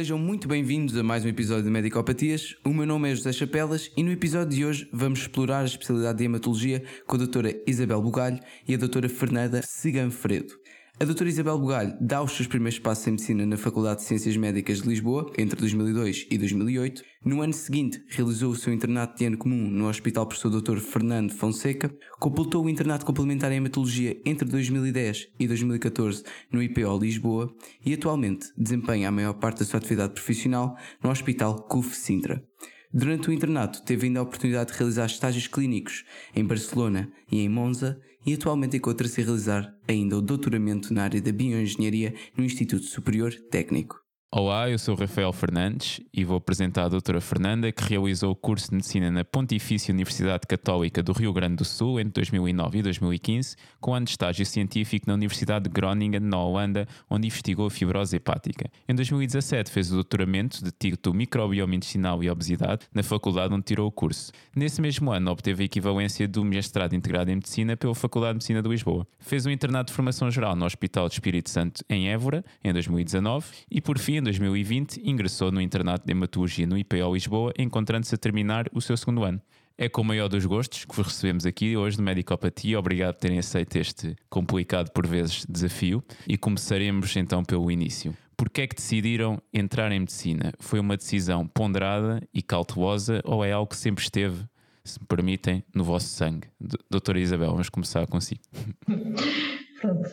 Sejam muito bem-vindos a mais um episódio de Medicopatias. O meu nome é José Chapelas e no episódio de hoje vamos explorar a especialidade de hematologia com a doutora Isabel Bugalho e a doutora Fernanda Ciganfredo. A doutora Isabel Bugalho dá os seus primeiros passos em medicina na Faculdade de Ciências Médicas de Lisboa entre 2002 e 2008. No ano seguinte, realizou o seu internato de ano comum no Hospital Professor Dr. Fernando Fonseca. Completou o internato complementar em hematologia entre 2010 e 2014 no IPO Lisboa e atualmente desempenha a maior parte da sua atividade profissional no Hospital CUF Sintra. Durante o internato, teve ainda a oportunidade de realizar estágios clínicos em Barcelona e em Monza e atualmente encontra-se a realizar ainda o doutoramento na área da bioengenharia no Instituto Superior Técnico. Olá, eu sou Rafael Fernandes e vou apresentar a doutora Fernanda, que realizou o curso de Medicina na Pontifícia Universidade Católica do Rio Grande do Sul entre 2009 e 2015, com ano de estágio científico na Universidade de Groningen, na Holanda, onde investigou a fibrose hepática. Em 2017 fez o doutoramento de título Microbioma Medicinal e Obesidade na faculdade onde tirou o curso. Nesse mesmo ano obteve a equivalência do mestrado integrado em Medicina pela Faculdade de Medicina de Lisboa. Fez um internato de formação geral no Hospital de Espírito Santo em Évora, em 2019, e por fim em 2020, ingressou no internato de hematologia no IPO Lisboa, encontrando-se a terminar o seu segundo ano. É com o maior dos gostos que vos recebemos aqui hoje no Medicopatia. Obrigado por terem aceito este complicado por vezes desafio e começaremos então pelo início. Por que é que decidiram entrar em medicina? Foi uma decisão ponderada e cautelosa ou é algo que sempre esteve, se me permitem, no vosso sangue? Doutora Isabel, vamos começar consigo. Pronto,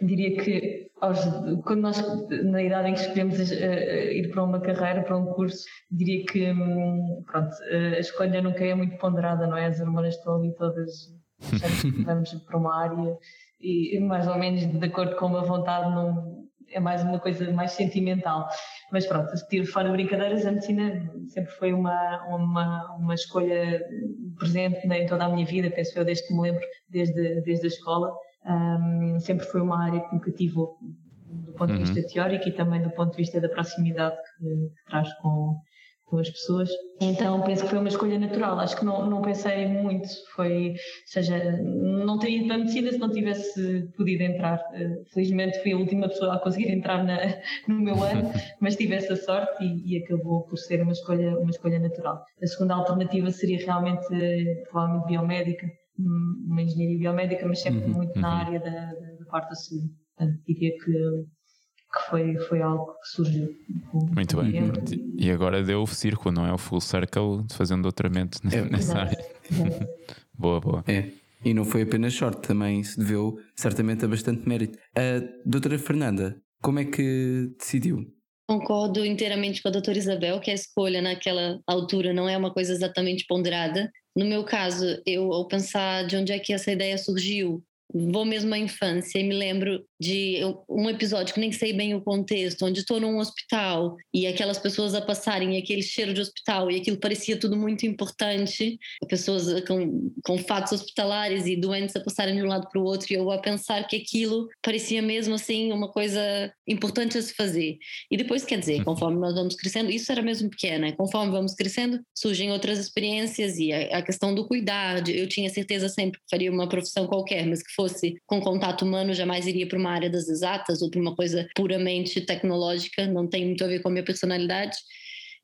diria que aos, quando nós, na idade em que escolhemos uh, ir para uma carreira, para um curso, diria que um, pronto, a escolha nunca é muito ponderada, não é? As hormonas estão ali todas, vamos para uma área e mais ou menos de acordo com uma vontade, não, é mais uma coisa mais sentimental. Mas pronto, tiro fora brincadeiras, a medicina sempre foi uma, uma, uma escolha presente em toda a minha vida, penso eu, desde que me lembro, desde, desde a escola um, sempre foi uma área que me cativou do ponto de vista uhum. teórico e também do ponto de vista da proximidade que, que traz com, com as pessoas. Então penso que foi uma escolha natural. Acho que não, não pensei muito. Foi, ou seja, não teria ido para a medicina se não tivesse podido entrar. Eh, felizmente fui a última pessoa a conseguir entrar na, no meu ano, mas tive essa sorte e, e, acabou por ser uma escolha, uma escolha natural. A segunda alternativa seria realmente, provavelmente biomédica uma engenharia biomédica, mas sempre uhum, muito uhum. na área da, da, da parte da saúde. Portanto, diria que, que foi, foi algo que surgiu. Muito bem. E, e agora deu o círculo, não é? O full circle de fazer um doutoramento é, nessa área. Exato. boa, boa. É. E não foi apenas sorte, também se deveu certamente a bastante mérito. A doutora Fernanda, como é que decidiu? Concordo inteiramente com a doutora Isabel que a escolha naquela altura não é uma coisa exatamente ponderada. No meu caso, eu ao pensar de onde é que essa ideia surgiu, vou mesmo à infância e me lembro de um episódio que nem sei bem o contexto, onde estou num hospital e aquelas pessoas a passarem e aquele cheiro de hospital e aquilo parecia tudo muito importante, pessoas com, com fatos hospitalares e doentes a passarem de um lado para o outro e eu a pensar que aquilo parecia mesmo assim uma coisa importante a se fazer. E depois, quer dizer, conforme nós vamos crescendo, isso era mesmo pequena, conforme vamos crescendo, surgem outras experiências e a, a questão do cuidado. Eu tinha certeza sempre que faria uma profissão qualquer, mas que fosse com contato humano, jamais iria para uma área das exatas ou para uma coisa puramente tecnológica, não tem muito a ver com a minha personalidade.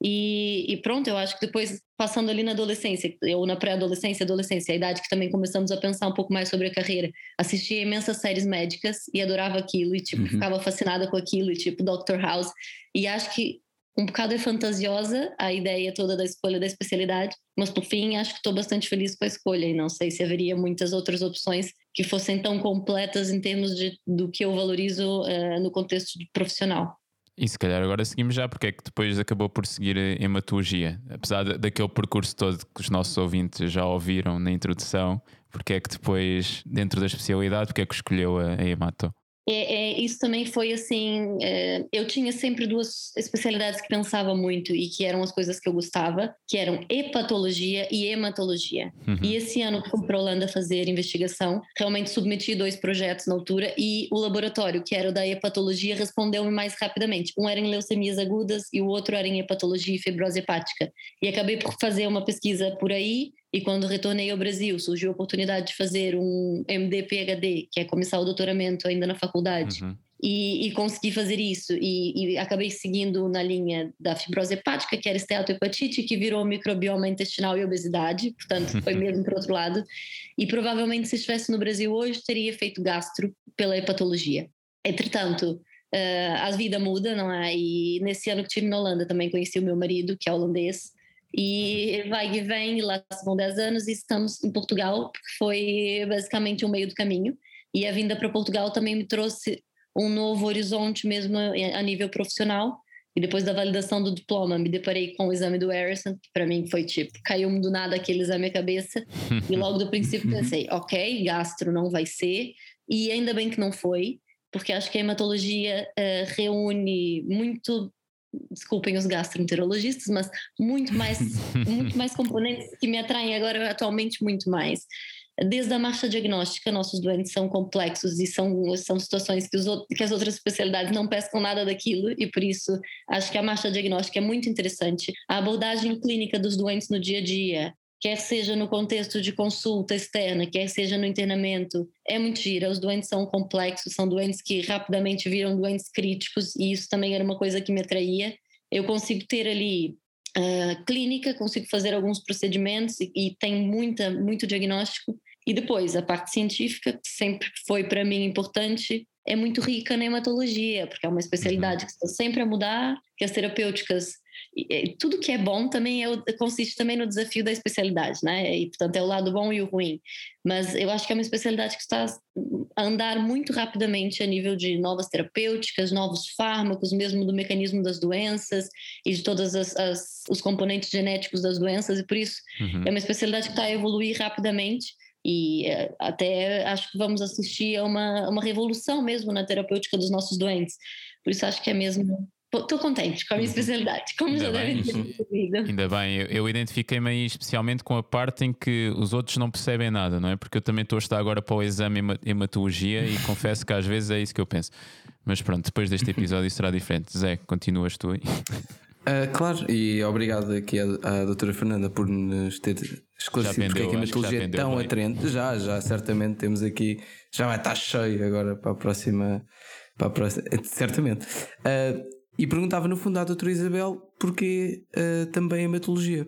E, e, pronto, eu acho que depois, passando ali na adolescência, ou na pré-adolescência, adolescência, a idade que também começamos a pensar um pouco mais sobre a carreira, assistia imensas séries médicas e adorava aquilo, e tipo, uhum. ficava fascinada com aquilo, e tipo, Dr. House. E acho que um bocado é fantasiosa a ideia toda da escolha da especialidade, mas por fim acho que estou bastante feliz com a escolha e não sei se haveria muitas outras opções que fossem tão completas em termos de, do que eu valorizo uh, no contexto profissional. E se calhar agora seguimos já, porque é que depois acabou por seguir a hematologia? Apesar daquele percurso todo que os nossos ouvintes já ouviram na introdução, porque é que depois, dentro da especialidade, porque é que escolheu a, a? É, é, isso também foi assim. É, eu tinha sempre duas especialidades que pensava muito e que eram as coisas que eu gostava, que eram hepatologia e hematologia. Uhum. E esse ano que fui para a Holanda fazer investigação, realmente submeti dois projetos na altura e o laboratório, que era o da hepatologia, respondeu-me mais rapidamente. Um era em leucemias agudas e o outro era em hepatologia e fibrose hepática. E acabei por fazer uma pesquisa por aí e quando retornei ao Brasil, surgiu a oportunidade de fazer um MD-PhD, que é começar o doutoramento ainda na faculdade. Uhum. e, e consegui fazer isso. E, e, acabei seguindo na linha da fibrose hepática, que era esteatohepatite, que virou microbioma intestinal e obesidade, portanto, foi mesmo para o outro lado. E provavelmente, se estivesse no Brasil hoje, teria feito gastro pela hepatologia. Entretanto, uh, a vida muda, não é? E nesse ano que estive na Holanda também conheci o meu marido, que é holandês, e vai e vem, lá vão 10 anos e estamos em Portugal, porque foi basicamente o meio do caminho. E a vinda para Portugal também me trouxe um novo horizonte mesmo a nível profissional. E depois da validação do diploma, me deparei com o exame do Harrison, que para mim foi tipo, caiu do nada aquele exame à cabeça. e logo do princípio pensei, ok, gastro não vai ser. E ainda bem que não foi, porque acho que a hematologia uh, reúne muito desculpem os gastroenterologistas, mas muito mais, muito mais componentes que me atraem agora atualmente muito mais. Desde a marcha diagnóstica, nossos doentes são complexos e são, são situações que, os, que as outras especialidades não pescam nada daquilo, e por isso acho que a marcha diagnóstica é muito interessante. A abordagem clínica dos doentes no dia a dia, quer seja no contexto de consulta externa, quer seja no internamento, é muito gira. Os doentes são complexos, são doentes que rapidamente viram doentes críticos, e isso também era uma coisa que me atraía. Eu consigo ter ali uh, clínica, consigo fazer alguns procedimentos e, e tem muita, muito diagnóstico. E depois, a parte científica, que sempre foi para mim importante, é muito rica na hematologia, porque é uma especialidade uhum. que está sempre a mudar, que as terapêuticas tudo que é bom também é, consiste também no desafio da especialidade, né? E portanto é o lado bom e o ruim. Mas eu acho que é uma especialidade que está a andar muito rapidamente a nível de novas terapêuticas, novos fármacos, mesmo do mecanismo das doenças e de todos os componentes genéticos das doenças, e por isso uhum. é uma especialidade que está a evoluir rapidamente. E eh, até acho que vamos assistir a uma, uma revolução mesmo na terapêutica dos nossos doentes. Por isso acho que é mesmo Estou contente com a minha uhum. especialidade, como ainda já devem ter percebido. Ainda bem, eu, eu identifiquei-me aí especialmente com a parte em que os outros não percebem nada, não é? Porque eu também estou a estar agora para o exame em hematologia e confesso que às vezes é isso que eu penso. Mas pronto, depois deste episódio será diferente. Zé, continuas tu aí. Uh, claro, e obrigado aqui à, à doutora Fernanda por nos ter esclarecido porque é que a hematologia é tão bem. atraente. Já, já, certamente temos aqui, já vai estar cheio agora para a próxima. Para a próxima certamente. Uh, e perguntava no fundo à doutora Isabel porquê uh, também a hematologia.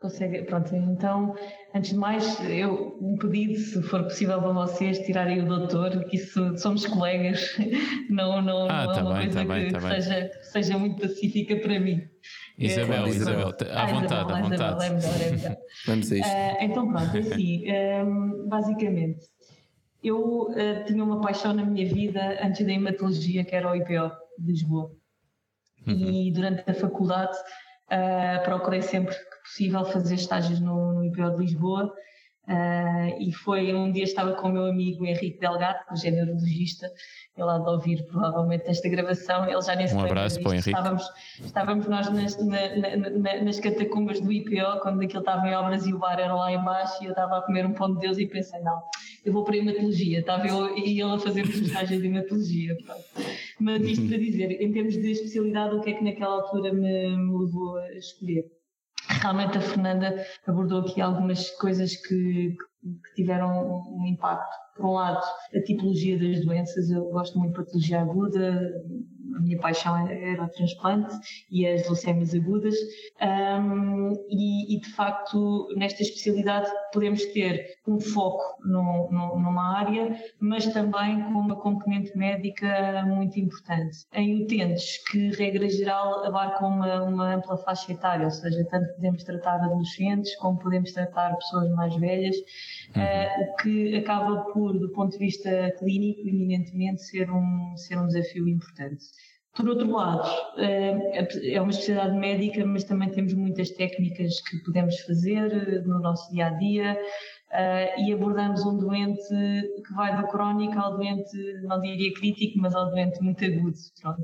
Consegue, pronto, então, antes de mais, eu um pedido, se for possível para vocês, tirarem o doutor, que isso somos colegas, não, não, ah, não é tá uma bem, coisa tá que, bem, tá que seja, seja muito pacífica para mim. Isabel, é, Isabel, à ah, vontade, à vontade. é melhor, é melhor. Vamos a isto. Uh, então, pronto, assim, um, basicamente, eu uh, tinha uma paixão na minha vida antes da hematologia, que era o IPO de Lisboa. Uhum. E durante a faculdade uh, procurei sempre que possível fazer estágios no, no IPO de Lisboa. Uh, e foi um dia estava com o meu amigo Henrique Delgado, que é neurologista, ele há de ouvir provavelmente esta gravação, ele já nem se Um abraço para o Henrique. Estávamos, estávamos nós nas, na, na, nas catacumbas do IPO, quando aquilo estava em obras e o bar era lá embaixo, e eu estava a comer um pão de Deus e pensei, não, eu vou para a hematologia, estava eu e ele a fazer estágios de hematologia. Pronto. Mas isto para dizer, em termos de especialidade, o que é que naquela altura me, me levou a escolher? Realmente a Fernanda abordou aqui algumas coisas que, que tiveram um impacto. Por um lado, a tipologia das doenças, eu gosto muito de patologia aguda, a minha paixão era o transplante e as leucémias agudas. Um, e, e, de facto, nesta especialidade podemos ter um foco no, no, numa área, mas também com uma componente médica muito importante. Em utentes que, regra geral, abarcam uma, uma ampla faixa etária, ou seja, tanto podemos tratar adolescentes como podemos tratar pessoas mais velhas, uhum. uh, que acaba por, do ponto de vista clínico, eminentemente ser um, ser um desafio importante. Por outro lado, eh, é uma especialidade médica, mas também temos muitas técnicas que podemos fazer no nosso dia a dia uh, e abordamos um doente que vai do crónico ao doente, não diria crítico, mas ao doente muito agudo, pronto.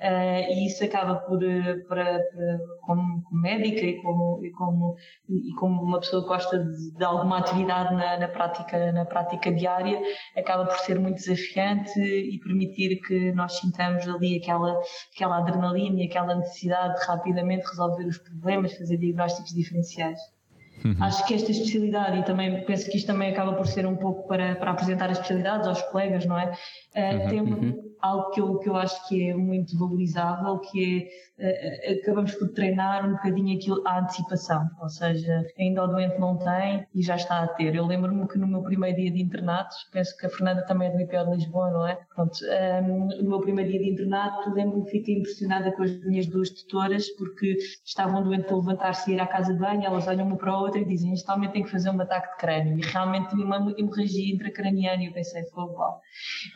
Uh, e isso acaba por, para, para, como, como, médica e como, e como, e como uma pessoa que gosta de, de alguma atividade na, na, prática, na prática diária, acaba por ser muito desafiante e permitir que nós sintamos ali aquela, aquela adrenalina e aquela necessidade de rapidamente resolver os problemas, fazer diagnósticos diferenciais. Uhum. Acho que esta especialidade, e também penso que isto também acaba por ser um pouco para, para apresentar as especialidades aos colegas, não é? Uh, tem uhum. algo que eu, que eu acho que é muito valorizável, que é, uh, acabamos por treinar um bocadinho aquilo, a antecipação, ou seja, ainda o doente não tem e já está a ter. Eu lembro-me que no meu primeiro dia de internato, penso que a Fernanda também é do IPO de Lisboa, não é? Pronto, um, ehm, no meu primeiro dia de internato, lembro-me que fiquei impressionada com as minhas duas tutoras, porque estavam doentes a levantar-se e ir à casa de banho, elas olham uma para a outra e dizem, este homem tem que fazer um ataque de crânio, e realmente tinha uma hemorragia intracraniana, e eu pensei, foi igual.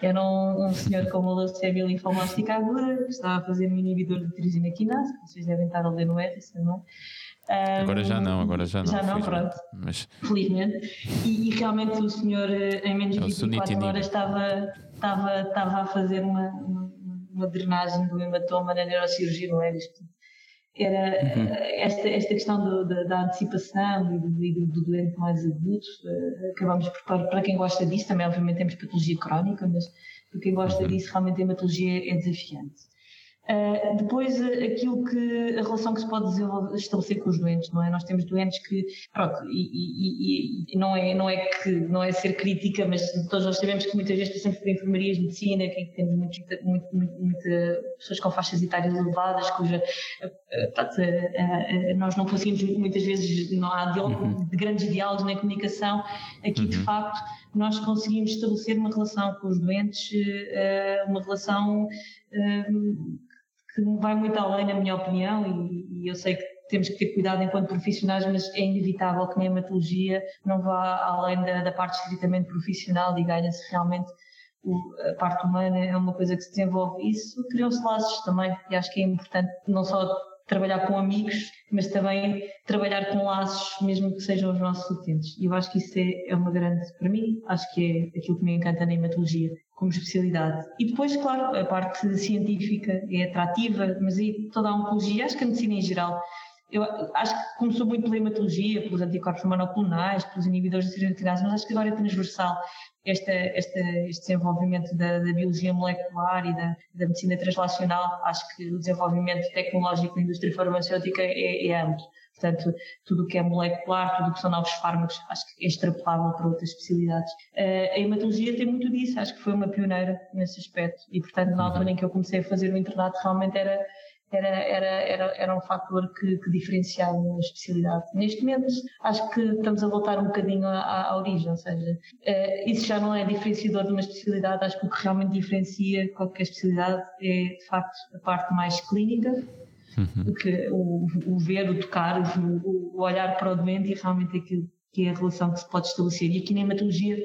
Era um, um senhor com uma leucemia linfoblástica aguda, que estava a fazer um inibidor de tirizina quinase, que vocês devem estar a ler no RS, não é? Um, agora já não, agora já não. Já não, pronto. Mas... Felizmente. E, e, realmente o senhor, eh, em menos de 24 é horas, estava, estava, estava a fazer uma, uma, drenagem do hematoma na neurocirurgia, não é? Era uhum. esta, esta questão do, da, da, antecipação e do, do, do, doente mais adulto. Uh, acabamos por, para, para quem gosta disso, também obviamente temos patologia crónica, mas para quem gosta uhum. disso, realmente a hematologia é desafiante. Uh, depois, uh, aquilo que, a relação que se pode estabelecer com os doentes, não é? Nós temos doentes que, pronto, e, e, e, não, é, não, é que, não é ser crítica, mas todos nós sabemos que muitas vezes passamos por enfermarias de medicina, que temos muitas muito, muito, muito, pessoas com faixas etárias elevadas, cuja, uh, nós não conseguimos, muitas vezes, não há diálogo, uhum. de grandes diálogos na comunicação. Aqui, uhum. de facto, nós conseguimos estabelecer uma relação com os doentes, uma relação que vai muito além, na minha opinião, e, eu sei que temos que ter cuidado enquanto profissionais, mas é inevitável que a hematologia não vá além da, da parte estritamente profissional e ganha-se realmente a parte humana, é uma coisa que se desenvolve. Isso criam-se laços também, e acho que é importante não só trabalhar com amigos, mas também trabalhar com laços, mesmo que sejam os nossos utentes. E eu acho que isso é, é uma grande, para mim, acho que é aquilo que me encanta na hematologia como especialidade. E depois, claro, a parte científica é atrativa, mas aí toda a oncologia, acho que a medicina em geral, eu acho que começou muito pela hematologia, pelos anticorpos monoclonais, pelos inibidores de cirotinase, mas acho que agora é transversal esta, esta, este desenvolvimento da, da, biologia molecular e da, da, medicina translacional. Acho que o desenvolvimento tecnológico da indústria farmacêutica é, é amplo. Portanto, tudo o que é molecular, tudo o que são novos fármacos, acho que é extrapolável para outras especialidades. Uh, a hematologia tem muito disso, acho que foi uma pioneira nesse aspecto. E, portanto, na altura em que eu comecei a fazer o internato, realmente era, era, era, era, era um fator que, que diferenciava a especialidade. Neste momento, acho que estamos a voltar um bocadinho à, à origem, ou seja, uh, isso já não é diferenciador de uma especialidade, acho que o que realmente diferencia qualquer especialidade é, de facto, a parte mais clínica, uhum. que o, o, ver, o tocar, o, o, olhar para o doente e realmente aquilo que é a relação que se pode estabelecer. E aqui na hematologia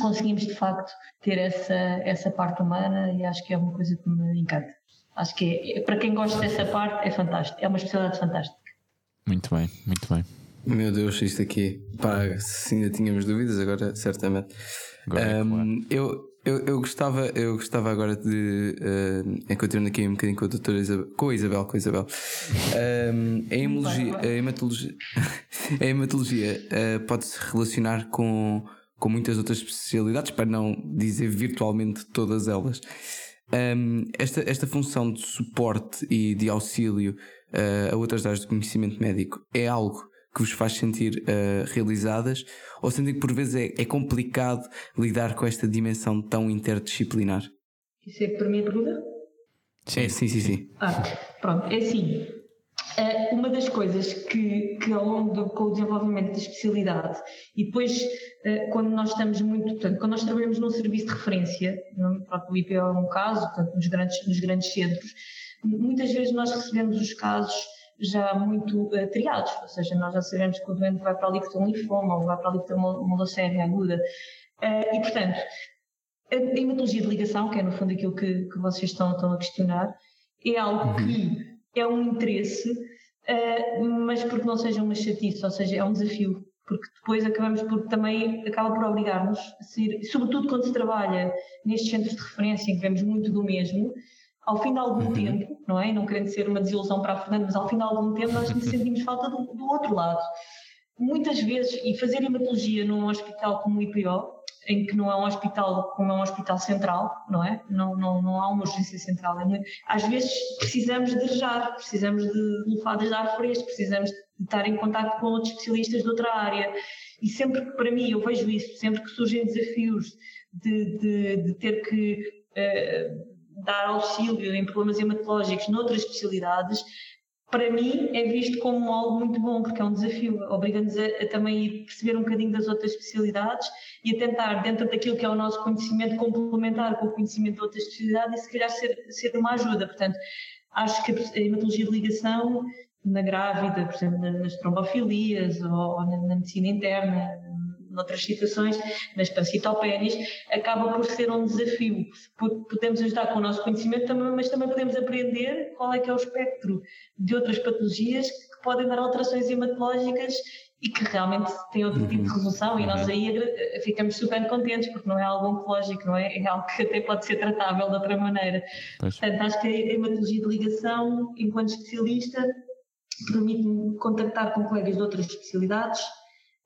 conseguimos de facto ter essa, essa parte humana e acho que é uma coisa que me encanta. Acho que é, para quem gosta dessa parte é fantástico, é uma especialidade fantástica. Muito bem, muito bem. Meu Deus, isto aqui, pá, se ainda tínhamos dúvidas, agora certamente. Agora é um, claro. Eu, eu, eu, gostava, eu gostava agora de, uh, continuando aqui um bocadinho com a doutora Isabel, com a Isabel, com a Isabel. Um, a, hemologia, a hematologia, a hematologia uh, pode-se relacionar com, com muitas outras especialidades, para não dizer virtualmente todas elas. Um, esta, esta função de suporte e de auxílio uh, a outras áreas do conhecimento médico é algo que vos faz sentir uh, realizadas ou sentem que por vezes é, é, complicado lidar com esta dimensão tão interdisciplinar? Isso é para mim a pergunta? Sim, sim, sim, sim. Ah, pronto, é assim. Uh, uma das coisas que, que ao longo do com o desenvolvimento da especialidade e depois uh, quando nós estamos muito, portanto, quando nós trabalhamos num serviço de referência, no, pronto, o IPO é um caso, portanto, nos grandes, nos grandes centros, muitas vezes nós recebemos os casos já muito uh, triados, ou seja, nós já sabemos que o doente vai para ali que tem um linfoma ou vai para ali que tem uma, uma leucemia aguda. Uh, e, portanto, a, hematologia de ligação, que é no fundo aquilo que, que vocês estão, estão a questionar, é algo uhum. que é um interesse, uh, mas porque não seja uma chatice, ou seja, é um desafio. Porque depois acabamos por também, acaba por obrigar-nos a ser, sobretudo quando se trabalha nestes centros de referência em que vemos muito do mesmo, ao fim de algum uhum. tempo, não é? Não querendo ser uma desilusão para a Fernanda, mas ao fim de algum tempo nós sentimos falta do, do, outro lado. Muitas vezes, e fazer hematologia num hospital como o IPO, em que não é um hospital como é um hospital central, não é? Não, não, não há uma urgência central. É. Às vezes precisamos de arejar, precisamos de lufadas de ar fresco, precisamos de estar em contato com outros especialistas de outra área. E sempre que, para mim, eu vejo isso, sempre que surgem desafios de, de, de ter que uh, dar auxílio em problemas hematológicos noutras especialidades, para mim é visto como algo muito bom, porque é um desafio, obriga-nos a, a, também ir perceber um bocadinho das outras especialidades e a tentar, dentro daquilo que é o nosso conhecimento, complementar com o conhecimento de outras especialidades e se calhar ser, ser uma ajuda. Portanto, acho que a hematologia de ligação na grávida, por exemplo, nas trombofilias ou, na medicina interna, noutras situações, nas pancitopénias, acaba por ser um desafio. Podemos ajudar com o nosso conhecimento, mas também podemos aprender qual é que é o espectro de outras patologias que podem dar alterações hematológicas e que realmente têm outro tipo de uhum. resolução e nós uhum. aí ficamos super contentes porque não é algo oncológico, não é? É algo que até pode ser tratável de outra maneira. Pois. Portanto, acho que a hematologia de ligação, enquanto especialista, permite-me contactar com colegas de outras especialidades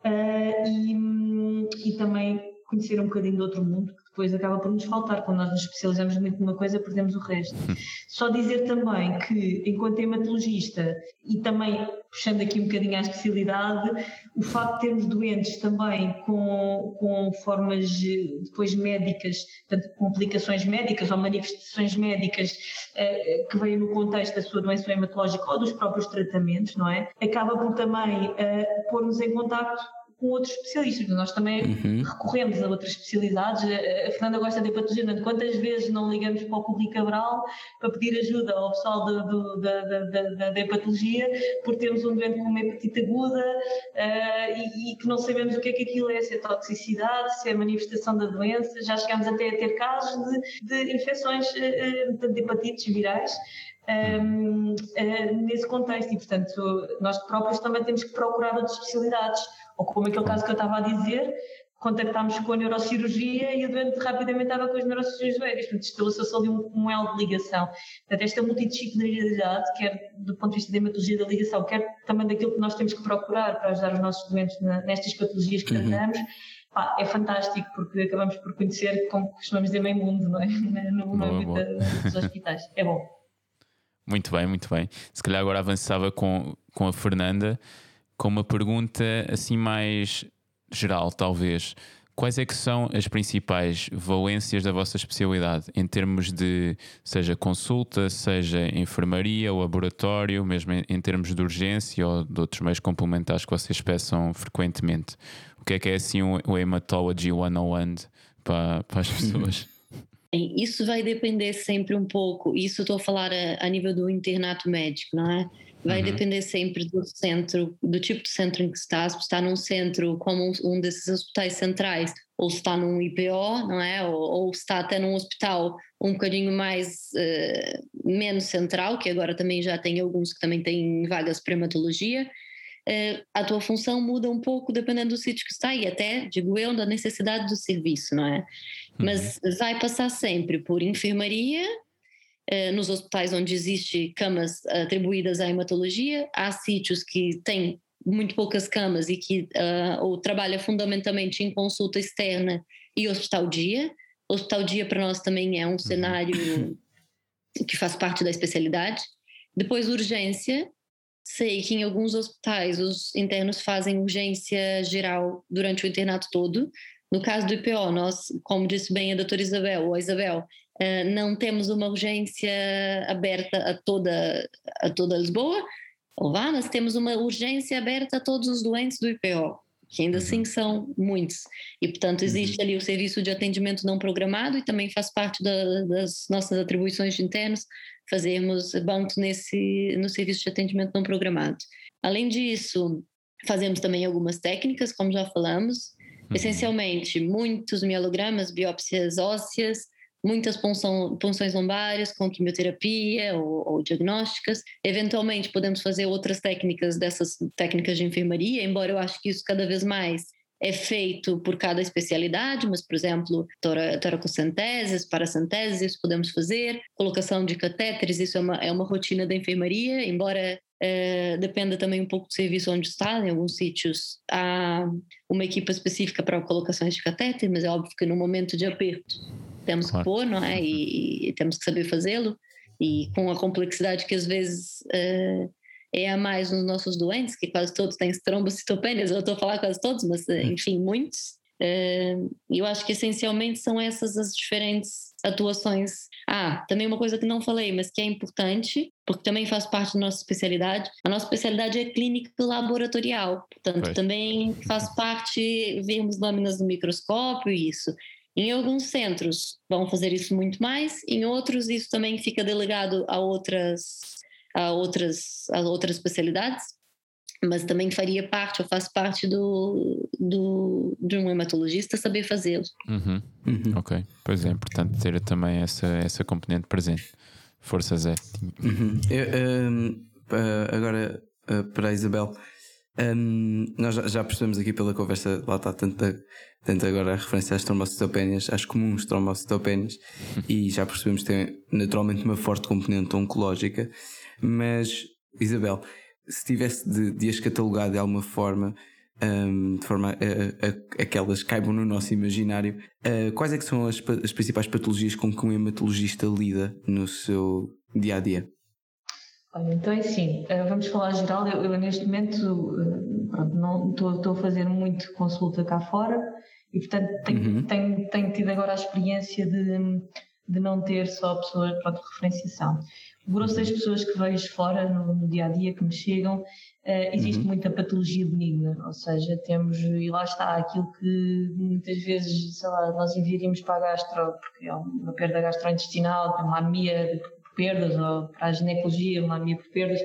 uh, e, e também conhecer um bocadinho de outro mundo, que depois acaba por nos faltar. Quando nós nos especializamos muito numa coisa, perdemos o resto. Só dizer também que, enquanto hematologista, e também puxando aqui um bocadinho à especialidade, o facto de termos doentes também com, com formas depois médicas, portanto, complicações médicas ou manifestações médicas eh, que vêm no contexto da sua doença hematológica ou dos próprios tratamentos, não é? Acaba por também eh, pôr-nos em contacto com outros especialistas. Nós também uhum. recorremos a outras especialidades. A Fernanda gosta de hepatologia, quantas vezes não ligamos para o público Cabral para pedir ajuda ao pessoal de, da, hepatologia por termos um doente com uma hepatite aguda uh, e, e, que não sabemos o que é que aquilo é, se é toxicidade, se é manifestação da doença. Já chegámos até a ter casos de, de infecções uh, de hepatites virais. Um, uh, nesse contexto e portanto nós próprios também temos que procurar outras especialidades ou como aquele caso que eu estava a dizer, contactámos com a neurocirurgia e o doente rapidamente estava com as neurocirurgias velhas, portanto estabeleceu-se ali um, um elo de ligação. Portanto, esta multidisciplinaridade, quer do ponto de vista da hematologia da ligação, quer também daquilo que nós temos que procurar para ajudar os nossos doentes na, nestas patologias que uhum. tratamos, pá, é fantástico, porque acabamos por conhecer, como costumamos dizer, meio mundo, não é? No, no âmbito dos hospitais. É bom. Muito bem, muito bem. Se calhar agora avançava com, com a Fernanda com uma pergunta assim mais geral, talvez. Quais é que são as principais valências da vossa especialidade em termos de seja consulta, seja enfermaria, laboratório, mesmo em, termos de urgência ou de outros meios complementares que vocês peçam frequentemente? O que é que é assim o, o Hematology 101 para, para as pessoas? Isso vai depender sempre um pouco, isso estou a falar a, a nível do internato médico, não é? Vai uhum. depender sempre do centro, do tipo de centro em que está, se está num centro como um, um desses hospitais centrais, ou se está num IPO, não é? Ou, ou se está até num hospital um bocadinho mais uh, menos central, que agora também já tem alguns que também têm vagas para hematologia. Uh, a tua função muda um pouco dependendo do sítio que está e até, digo eu, da necessidade do serviço, não é? Uhum. Mas vai passar sempre por enfermaria, eh, nos hospitais onde existe camas atribuídas à hematologia, há sítios que têm muito poucas camas e que uh, o trabalho é fundamentalmente em consulta externa e hospital dia. Hospital dia para nós também é um uhum. cenário que faz parte da especialidade. Depois urgência, sei que em alguns hospitais os internos fazem urgência geral durante o internato todo. No caso do IPO, nós, como disse bem a doutora Isabel, ou a Isabel, Uh, não temos uma urgência aberta a toda, a toda Lisboa, ou vá, mas temos uma urgência aberta a todos os doentes do IPO, que ainda assim uhum. são muitos. E, portanto, uhum. existe ali o serviço de atendimento não programado e também faz parte da, das nossas atribuições internas fazermos banco nesse, no serviço de atendimento não programado. Além disso, fazemos também algumas técnicas, como já falamos, uhum. essencialmente muitos mielogramas, biópsias ósseas, muitas punção, punções lombares com quimioterapia ou, ou, diagnósticas. Eventualmente podemos fazer outras técnicas dessas técnicas de enfermaria, embora eu acho que isso cada vez mais é feito por cada especialidade, mas, por exemplo, toracocenteses, paracenteses, podemos fazer, colocação de catéteres, isso é uma, é uma rotina da enfermaria, embora dependa também um pouco do serviço onde está, em alguns sítios há uma equipa específica para colocações de catéter, mas é óbvio que no momento de aperto temos claro. que pôr, não é? E, e temos que saber fazê-lo. E com a complexidade que às vezes uh, é a mais nos nossos doentes, que quase todos têm trombocitopenias, eu estou a falar quase todos, mas uh, enfim, muitos. Uh, eu acho que essencialmente são essas as diferentes atuações. Ah, também uma coisa que não falei, mas que é importante, porque também faz parte da nossa especialidade. A nossa especialidade é clínica laboratorial, portanto, pois. também faz parte vermos lâminas no microscópio e isso. Em alguns centros vão fazer isso muito mais, em outros isso também fica delegado a outras a outras a outras especialidades mas também faria parte ou faz parte do, do, de um hematologista saber fazê-lo. Uhum. Uhum. Ok, pois é, importante ter também essa, essa componente presente. Força Zé. Uhum. Eu, um, agora, uh, para a Isabel, um, nós já, já percebemos aqui pela conversa, lá está tanto, tanto agora a referência às trombocitopénias, às comuns trombocitopénias, e já percebemos que tem naturalmente uma forte componente oncológica, mas Isabel, se tivesse de, de as catalogar de alguma forma, um, de forma a, que elas caibam no nosso imaginário, uh, quais é que são as, as principais patologias com que um hematologista lida no seu dia a dia? Olha, então é assim, uh, vamos falar geral. Eu, eu neste momento uh, pronto, não estou a fazer muito consulta cá fora e portanto tenho, uhum. tenho, tenho tido agora a experiência de, de não ter só pessoas pronto, de referenciação. O grosso das pessoas que vejo fora no, no dia a dia, que me chegam, uh, existe uhum. muita patologia benigna, ou seja, temos, e lá está, aquilo que muitas vezes, sei lá, nós enviaríamos para a gastro, porque é uma perda gastrointestinal, uma anemia por perdas, ou para a ginecologia, uma anemia por perdas,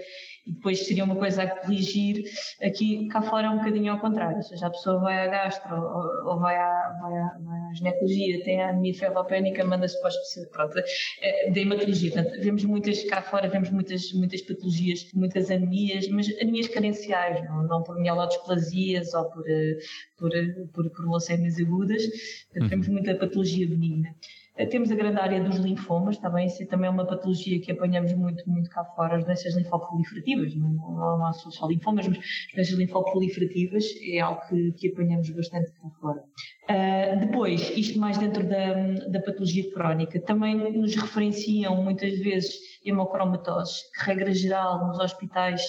e depois seria uma coisa a corrigir. Aqui, cá fora é um bocadinho ao contrário, ou seja, a pessoa vai à gastro ou, ou vai, à, vai, à, vai à ginecologia, tem a anemia ferropénica, manda-se para o especialista, pronto, é, da hematologia. Portanto, vemos muitas, cá fora vemos muitas, muitas patologias, muitas anemias, mas anemias carenciais, não, não por mielodisplasias ou por, eh, por, eh, por, por leucémias agudas, portanto, uhum. muita patologia benigna. Eh, temos a grande área dos linfomas, também, isso também é uma patologia que apanhamos muito, muito cá fora, as doenças linfoproliferativas, não, não há só linfomas, mas as doenças linfoproliferativas é algo que, que apanhamos bastante cá fora. Uh, depois, isto mais dentro da, da patologia crónica, também nos referenciam muitas vezes hemocromatoses, que regra geral nos hospitais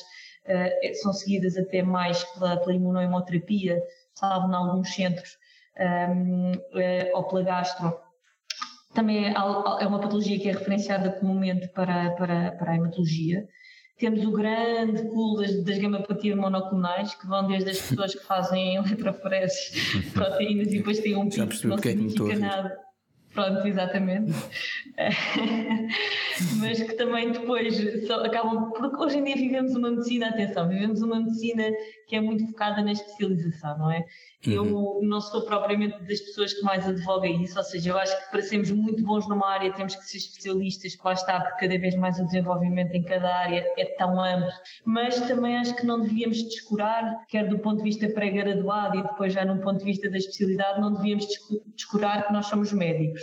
uh, são seguidas até mais pela, pela imunohemoterapia, salvo em alguns centros, um, uh, ou pela gastro, também é, é uma patologia que é referenciada comumente para, para, para a hematologia. Temos o grande pool das, das gamapatias monoclonais, que vão desde as pessoas que fazem eletroforeses proteínas e depois têm um pico que não é significa nada. Pronto, exatamente. Mas que também depois só acabam. Porque hoje em dia vivemos uma medicina, atenção, vivemos uma medicina que é muito focada na especialização, não é? Uhum. Eu não sou propriamente das pessoas que mais advoga isso, ou seja, eu acho que para sermos muito bons numa área temos que ser especialistas, que lá está, porque cada vez mais o desenvolvimento em cada área é tão amplo. Mas também acho que não devíamos descurar, quer do ponto de vista pré-graduado e depois já no ponto de vista da especialidade, não devíamos descurar que nós somos médicos.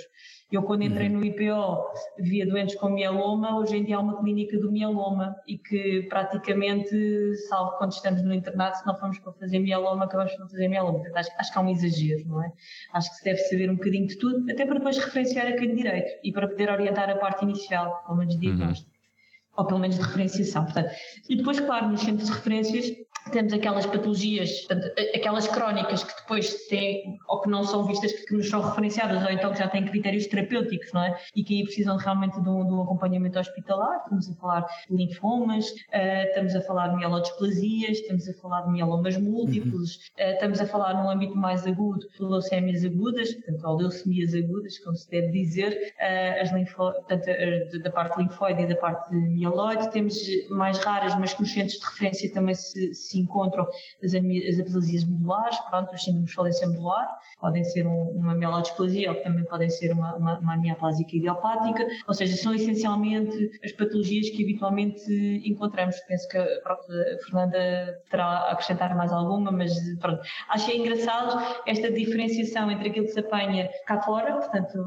Eu, quando entrei uhum. no IPO, via doentes com mieloma, hoje em dia há uma clínica do mieloma e que praticamente, salvo quando estamos no internato, se não formos para fazer mieloma, acabamos por fazer mieloma. Portanto, acho, acho, que há um exagero, não é? Acho que se deve saber um bocadinho de tudo, até para depois referenciar a direito e para poder orientar a parte inicial, pelo menos de uhum. diagnóstico. Uhum. Ou pelo menos de referenciação. Portanto, e depois, claro, nos centros de referências temos aquelas patologias, aquelas crónicas que depois têm, ou que não são vistas, que nos são referenciadas, ou então que já têm critérios terapêuticos, não é? E que aí precisam realmente de um, de um acompanhamento hospitalar. Estamos a falar de linfomas, uh, estamos a falar de mielodisplasias, estamos a falar de mielomas múltiplos, uh, estamos a falar num âmbito mais agudo de leucémias agudas, portanto, ou leucemias agudas, como se deve dizer, uh, as linfo, portanto, da parte linfóide e da parte mieloide. Temos mais raras, mas que nos centros de referência também se, se se encontram as, as aplasias medulares, pronto, os síndromes de falência medular, podem ser um, uma mielodisplasia ou também podem ser uma, uma, uma amiaplásica idiopática, ou seja, são essencialmente as patologias que habitualmente encontramos. Penso que a Fernanda terá a acrescentar mais alguma, mas pronto. Achei engraçado esta diferenciação entre aquilo que se apanha cá fora, portanto,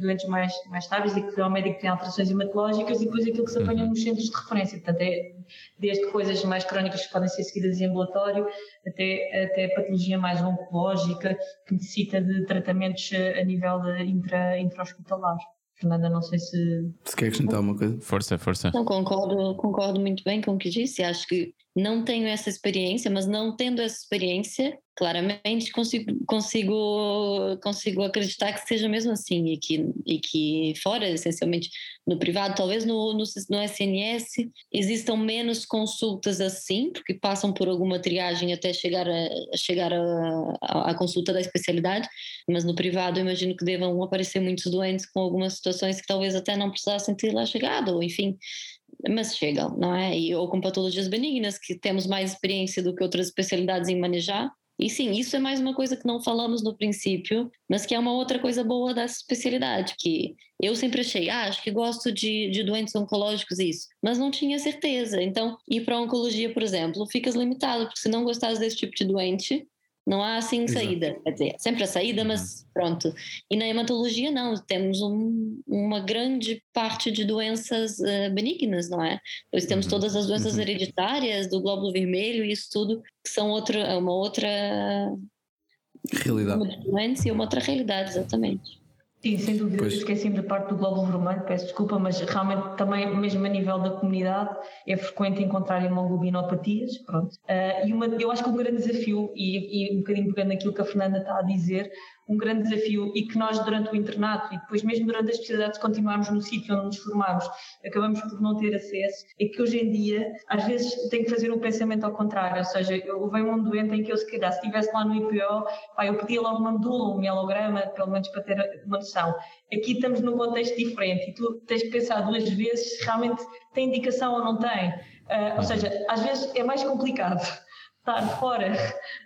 doentes mais, mais estáveis e que o médico tem alterações hematológicas, e depois aquilo que se apanha uhum. nos centros de referência. Portanto, é desde coisas mais crónicas que podem ser seguidas em ambulatório até, até patologia mais oncológica que necessita de tratamentos a nível intra, intra-hospitalar. Fernanda, não sei se. Se quer acrescentar alguma coisa? Força, força. Não, concordo, concordo muito bem com o que disse. Acho que não tenho essa experiência, mas não tendo essa experiência, claramente consigo, consigo, consigo acreditar que seja mesmo assim e que, e que fora, essencialmente, no privado, talvez no, no, no SNS existam menos consultas assim, porque passam por alguma triagem até chegar a, chegar a consulta da especialidade, mas no privado imagino que devam aparecer muitos doentes com algumas situações que talvez até não precisassem ter lá chegado, ou enfim, mas chegam, não é? E, ou com patologias benignas, que temos mais experiência do que outras especialidades em manejar, e sim, isso é mais uma coisa que não falamos no princípio, mas que é uma outra coisa boa dessa especialidade, que eu sempre achei, ah, acho que gosto de, de doentes oncológicos isso, mas não tinha certeza. Então, ir para oncologia, por exemplo, ficas limitado, porque se não gostares desse tipo de doente, não há assim Exato. saída. Quer dizer, sempre a saída, mas uhum. pronto. E na hematologia, não. Temos um, uma grande parte de doenças uh, benignas, não é? Pois temos uhum. todas as doenças uhum. hereditárias, do glóbulo vermelho e isso tudo, que são outra, uma outra. Realidade. Uma doença e uma outra realidade, exatamente. Sim, sem dúvida. Pois. Esqueci-me da parte do glóbulo vermelho, peço desculpa, mas realmente também, mesmo a nível da comunidade, é frequente encontrar hemoglobinopatias. Pronto. Uh, e uma, eu acho que um grande desafio, e, e um bocadinho pegando aquilo que a Fernanda está a dizer, um grande desafio e que nós durante o internato e depois mesmo durante as especialidades continuamos no sítio onde nos formamos, acabamos por não ter acesso, é que hoje em dia às vezes tem que fazer um pensamento ao contrário, ou seja, eu venho um doente em que eu se calhar se estivesse lá no IPO, pá, eu pedia logo uma medula, um mielograma, pelo menos para ter uma noção. Aqui estamos num contexto diferente e tu tens que pensar duas vezes se realmente tem indicação ou não tem. Uh, ou seja, às vezes é mais complicado estar fora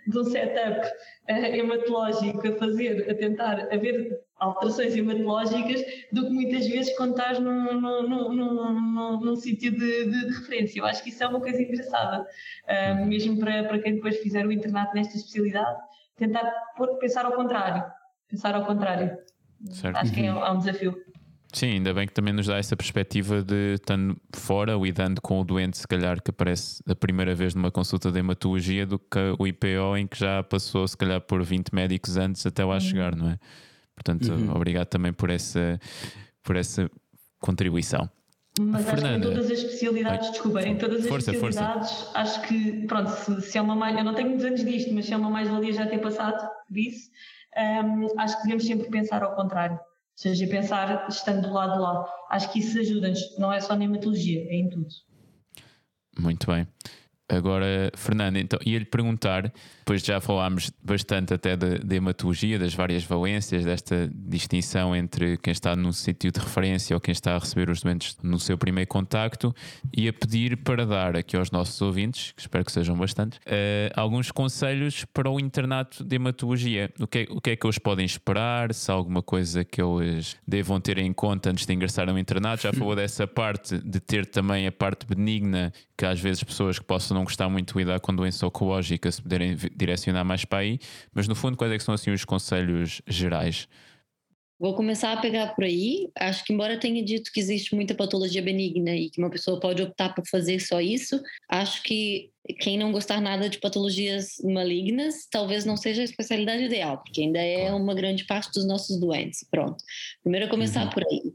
de um setup uh, hematológico a fazer, a tentar haver alterações hematológicas do que muitas vezes quando estás num, num, num, num, sítio de, de, referência. Eu acho que isso é uma coisa engraçada, uh, mesmo para, para quem depois fizer o internato nesta especialidade, tentar pensar ao contrário. Pensar ao contrário. Certo. Acho que é, é um desafio. Sim, ainda bem que também nos dá essa perspectiva de estando fora, lidando com o doente, se calhar que aparece a primeira vez numa consulta de hematologia, do que o IPO em que já passou, se calhar, por 20 médicos antes até lá uhum. chegar, não é? Portanto, uhum. obrigado também por essa, por essa contribuição. Mas acho que em todas as especialidades, Ai, desculpa, em todas as força, especialidades, força. acho que, pronto, se, se é uma mais, eu não tenho muitos anos disto, mas se é uma mais-valia já ter passado disso, um, acho que devemos sempre pensar ao contrário seja, pensar estando do lado de lá. Acho que isso ajuda-nos, não é só na hematologia, é em tudo. Muito bem. Agora, Fernando, então ia-lhe perguntar, depois já falámos bastante até de, hematologia, das várias valências, desta distinção entre quem está num sítio de referência ou quem está a receber os doentes no seu primeiro contacto, e a pedir para dar aqui aos nossos ouvintes, que espero que sejam bastantes, uh, alguns conselhos para o internato de hematologia. O que, é, o que é que eles podem esperar? Se há alguma coisa que eles devam ter em conta antes de ingressar no internato? Já falou dessa parte de ter também a parte benigna, que às vezes pessoas que possam não gostar muito de lidar com doença oncológica se puderem direcionar mais para aí, mas no fundo, quais é são assim os conselhos gerais? Vou começar a pegar por aí. Acho que, embora tenha dito que existe muita patologia benigna e que uma pessoa pode optar por fazer só isso, acho que quem não gostar nada de patologias malignas talvez não seja a especialidade ideal, porque ainda é uma grande parte dos nossos doentes. Pronto. Primeiro, começar uhum. por aí.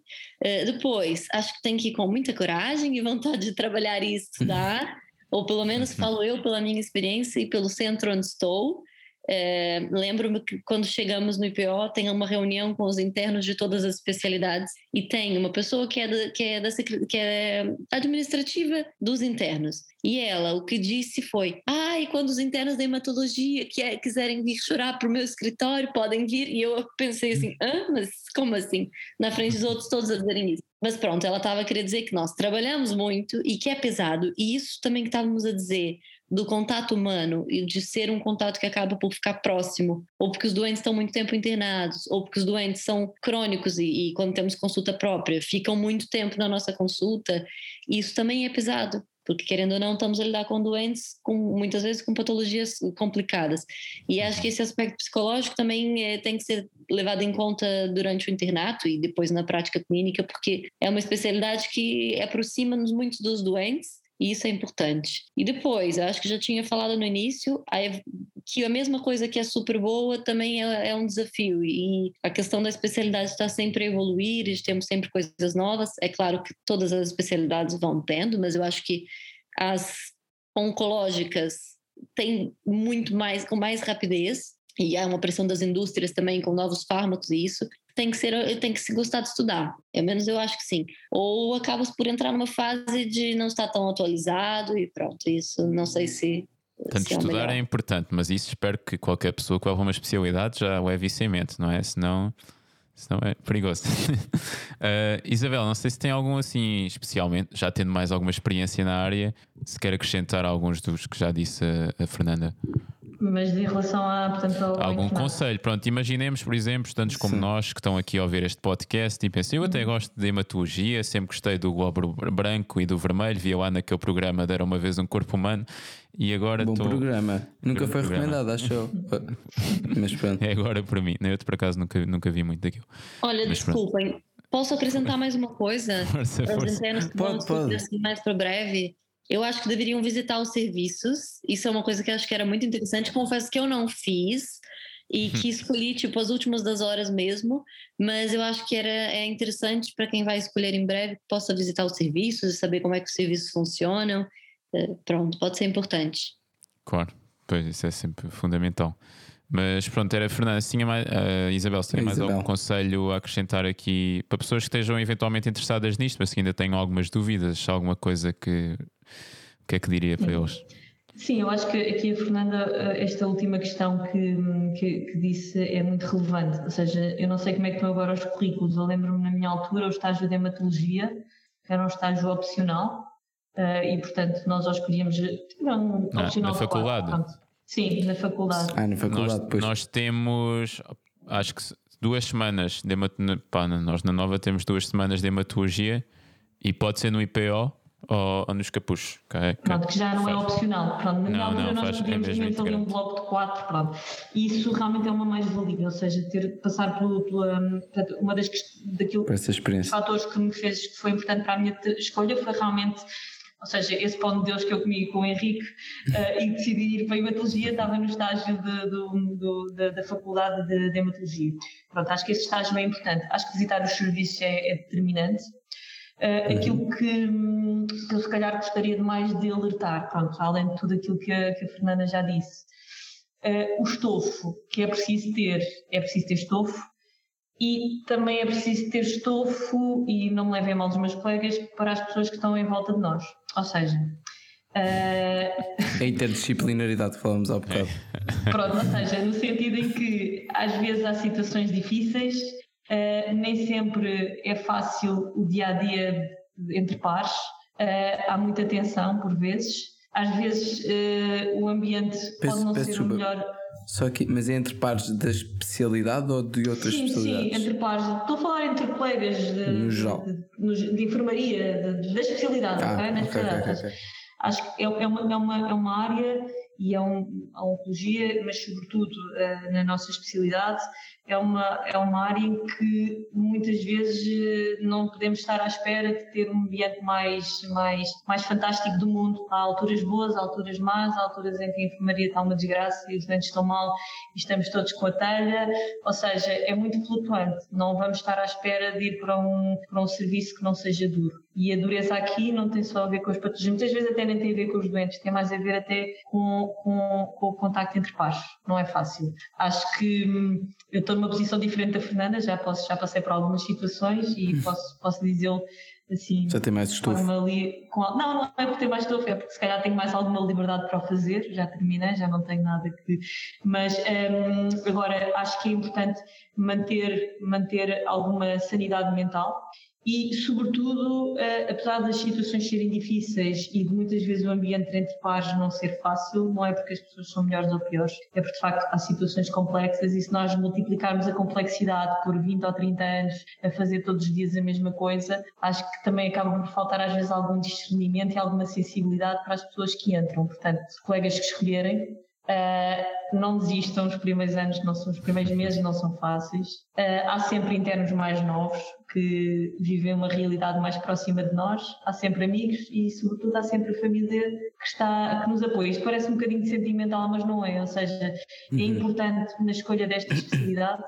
Uh, depois, acho que tem que ir com muita coragem e vontade de trabalhar e estudar. Ou pelo menos falo eu pela minha experiência e pelo centro onde estou. É, Lembro-me que quando chegamos no IPO tem uma reunião com os internos de todas as especialidades e tem uma pessoa que é, da, que é, da, que é administrativa dos internos. E ela, o que disse foi: ah, e quando os internos da hematologia que é, quiserem vir chorar para o meu escritório, podem vir. E eu pensei assim: ah, mas como assim? Na frente dos outros todos a dizerem isso. Mas pronto, ela estava a querer dizer que nós trabalhamos muito e que é pesado, e isso também que estávamos a dizer do contato humano e de ser um contato que acaba por ficar próximo, ou porque os doentes estão muito tempo internados, ou porque os doentes são crônicos e, e quando temos consulta própria ficam muito tempo na nossa consulta, isso também é pesado porque querendo ou não estamos a lidar com doentes com muitas vezes com patologias complicadas. E acho que esse aspecto psicológico também é, tem que ser levado em conta durante o internato e depois na prática clínica porque é uma especialidade que aproxima-nos muito dos doentes e isso é importante. E depois, eu acho que já tinha falado no início, que a mesma coisa que é super boa também é, é um desafio. E a questão da especialidade está sempre a evoluir, e temos sempre coisas novas. É claro que todas as especialidades vão tendo, mas eu acho que as oncológicas têm muito mais, com mais rapidez, e há uma pressão das indústrias também com novos fármacos e isso, tem que ser tem que se gostar de estudar. Pelo menos eu acho que sim. Ou acabas por entrar numa fase de não estar tão atualizado e pronto, isso não sei se Portanto, estudar é importante, mas isso espero que qualquer pessoa que vá uma especialidade já o é viciamento, não é? Senão, senão é perigoso. uh, Isabel, não sei se tem algum assim, especialmente, já tendo mais alguma experiência na área, se quer acrescentar alguns dos que já disse a, a Fernanda. Mas em relação a, portanto, ao Algum conselho? Pronto, imaginemos, por exemplo, tantos como Sim. nós que estão aqui a ouvir este podcast e pensam, eu até uhum. gosto de hematologia, sempre gostei do globo branco e do vermelho, via lá naquele programa Deram uma vez um corpo humano e agora Bom tô... programa. Nunca foi programa. recomendado, acho eu. Mas pronto. É agora para mim. Eu, por acaso, nunca, nunca vi muito daquilo. Olha, Mas desculpem. Pronto. Posso acrescentar mais uma coisa? Força, força. Pode, pode. Assim, mais para breve. Eu acho que deveriam visitar os serviços. Isso é uma coisa que eu acho que era muito interessante. Confesso que eu não fiz e que escolhi tipo as últimas das horas mesmo, mas eu acho que era é interessante para quem vai escolher em breve que possa visitar os serviços e saber como é que os serviços funcionam. Eh, pronto, pode ser importante. Claro, pois isso é sempre fundamental. Mas pronto, era Fernanda, tinha mais, uh, Isabel, se tem mais Isabel. algum conselho a acrescentar aqui para pessoas que estejam eventualmente interessadas nisto, mas que ainda tenham algumas dúvidas, alguma coisa que que é que diria para eles? Sim, eu acho que aqui a Fernanda, eh, esta última questão que, que, que, disse é muito relevante. Ou seja, eu não sei como é que estão agora os currículos. Eu lembro-me na minha altura o estágio de hematologia, que era um estágio opcional, uh, e portanto nós os escolhíamos. Não, ah, opcional na faculdade? Sim, na faculdade. Ah, na faculdade, nós, depois. Nós temos, acho que duas semanas de hematologia. Nós na Nova temos duas semanas de hematologia e pode ser no IPO ou, ou nos capuchos. Okay? Pronto, que já não é faz... é opcional. Pronto, na não, altura não, nós faz, tínhamos é ali um bloco de quatro. Pronto. E isso realmente é uma mais-valia, ou seja, ter passar pela uma das daquilo, fatores que me fez que foi importante para a minha escolha foi realmente ou seja, esse pão de Deus que eu comi com o Henrique uh, e decidi ir para a hematologia estava no estágio de, de, de, de da faculdade de, hematologia. Pronto, acho que esse estágio é importante. Acho que visitar os serviços é, é determinante. Uh, aquilo que, que, eu se calhar gostaria de mais de alertar, pronto, além de tudo aquilo que a, que a Fernanda já disse, uh, o estofo que é preciso ter, é preciso ter estofo, e também é preciso ter estofo, e não me levem mal dos meus colegas, para as pessoas que estão em volta de nós. Ou seja, Uh... A interdisciplinaridade que falamos há bocado. Pronto, ou seja, no sentido em que às vezes há situações difíceis, uh, nem sempre é fácil o dia a dia entre pares, uh, há muita tensão por vezes, às vezes o ambiente peço, pode não ser o melhor. Só que, mas é entre pares da especialidade ou de outras sim, especialidades? Sim, entre pares. Estou a falar entre colegas de, no de, de, de enfermaria, da especialidade, ah, ok? Na okay, okay, okay. Acho que é, é, uma, é, uma, é uma área e é um, a oncologia, mas sobretudo uh, na nossa especialidade, é uma, é uma área em que muitas vezes eh, não podemos estar à espera de ter um ambiente mais, mais, mais fantástico do mundo. Há alturas boas, há alturas más, há alturas em que a enfermaria está uma desgraça e os doentes estão mal e estamos todos com a telha. Ou seja, é muito flutuante. Não vamos estar à espera de ir para um, para um serviço que não seja duro. E a dureza aqui não tem só a ver com os patologias, muitas vezes até nem tem a ver com os doentes, tem mais a ver até com, com, com o contacto entre pares. Não é fácil. Acho que hum, eu estou numa posição diferente da Fernanda, já, posso, já passei por algumas situações e hum. posso, posso dizê-lo assim. Já tem mais estofo? Com, não, não é por ter mais estofo, é porque se calhar tenho mais alguma liberdade para o fazer, já terminei, já não tenho nada que. Mas um, agora acho que é importante manter, manter alguma sanidade mental e, sobretudo, uh, apesar das situações serem difíceis e de muitas vezes o ambiente entre pares não ser fácil, não é porque as pessoas são melhores ou piores, é porque de facto há situações complexas e se nós multiplicarmos a complexidade por 20 ou 30 anos a fazer todos os dias a mesma coisa, acho que também acaba por faltar às vezes algum discernimento e alguma sensibilidade para as pessoas que entram. Portanto, colegas que escolherem, Uh, não desistam, os primeiros anos não são os primeiros meses não são fáceis. Uh, há sempre internos mais novos que vivem uma realidade mais próxima de nós. Há sempre amigos e, sobretudo, há sempre a família que está que nos apoia. Isto parece um bocadinho sentimental, mas não é. Ou seja, é uhum. importante na escolha desta especialidade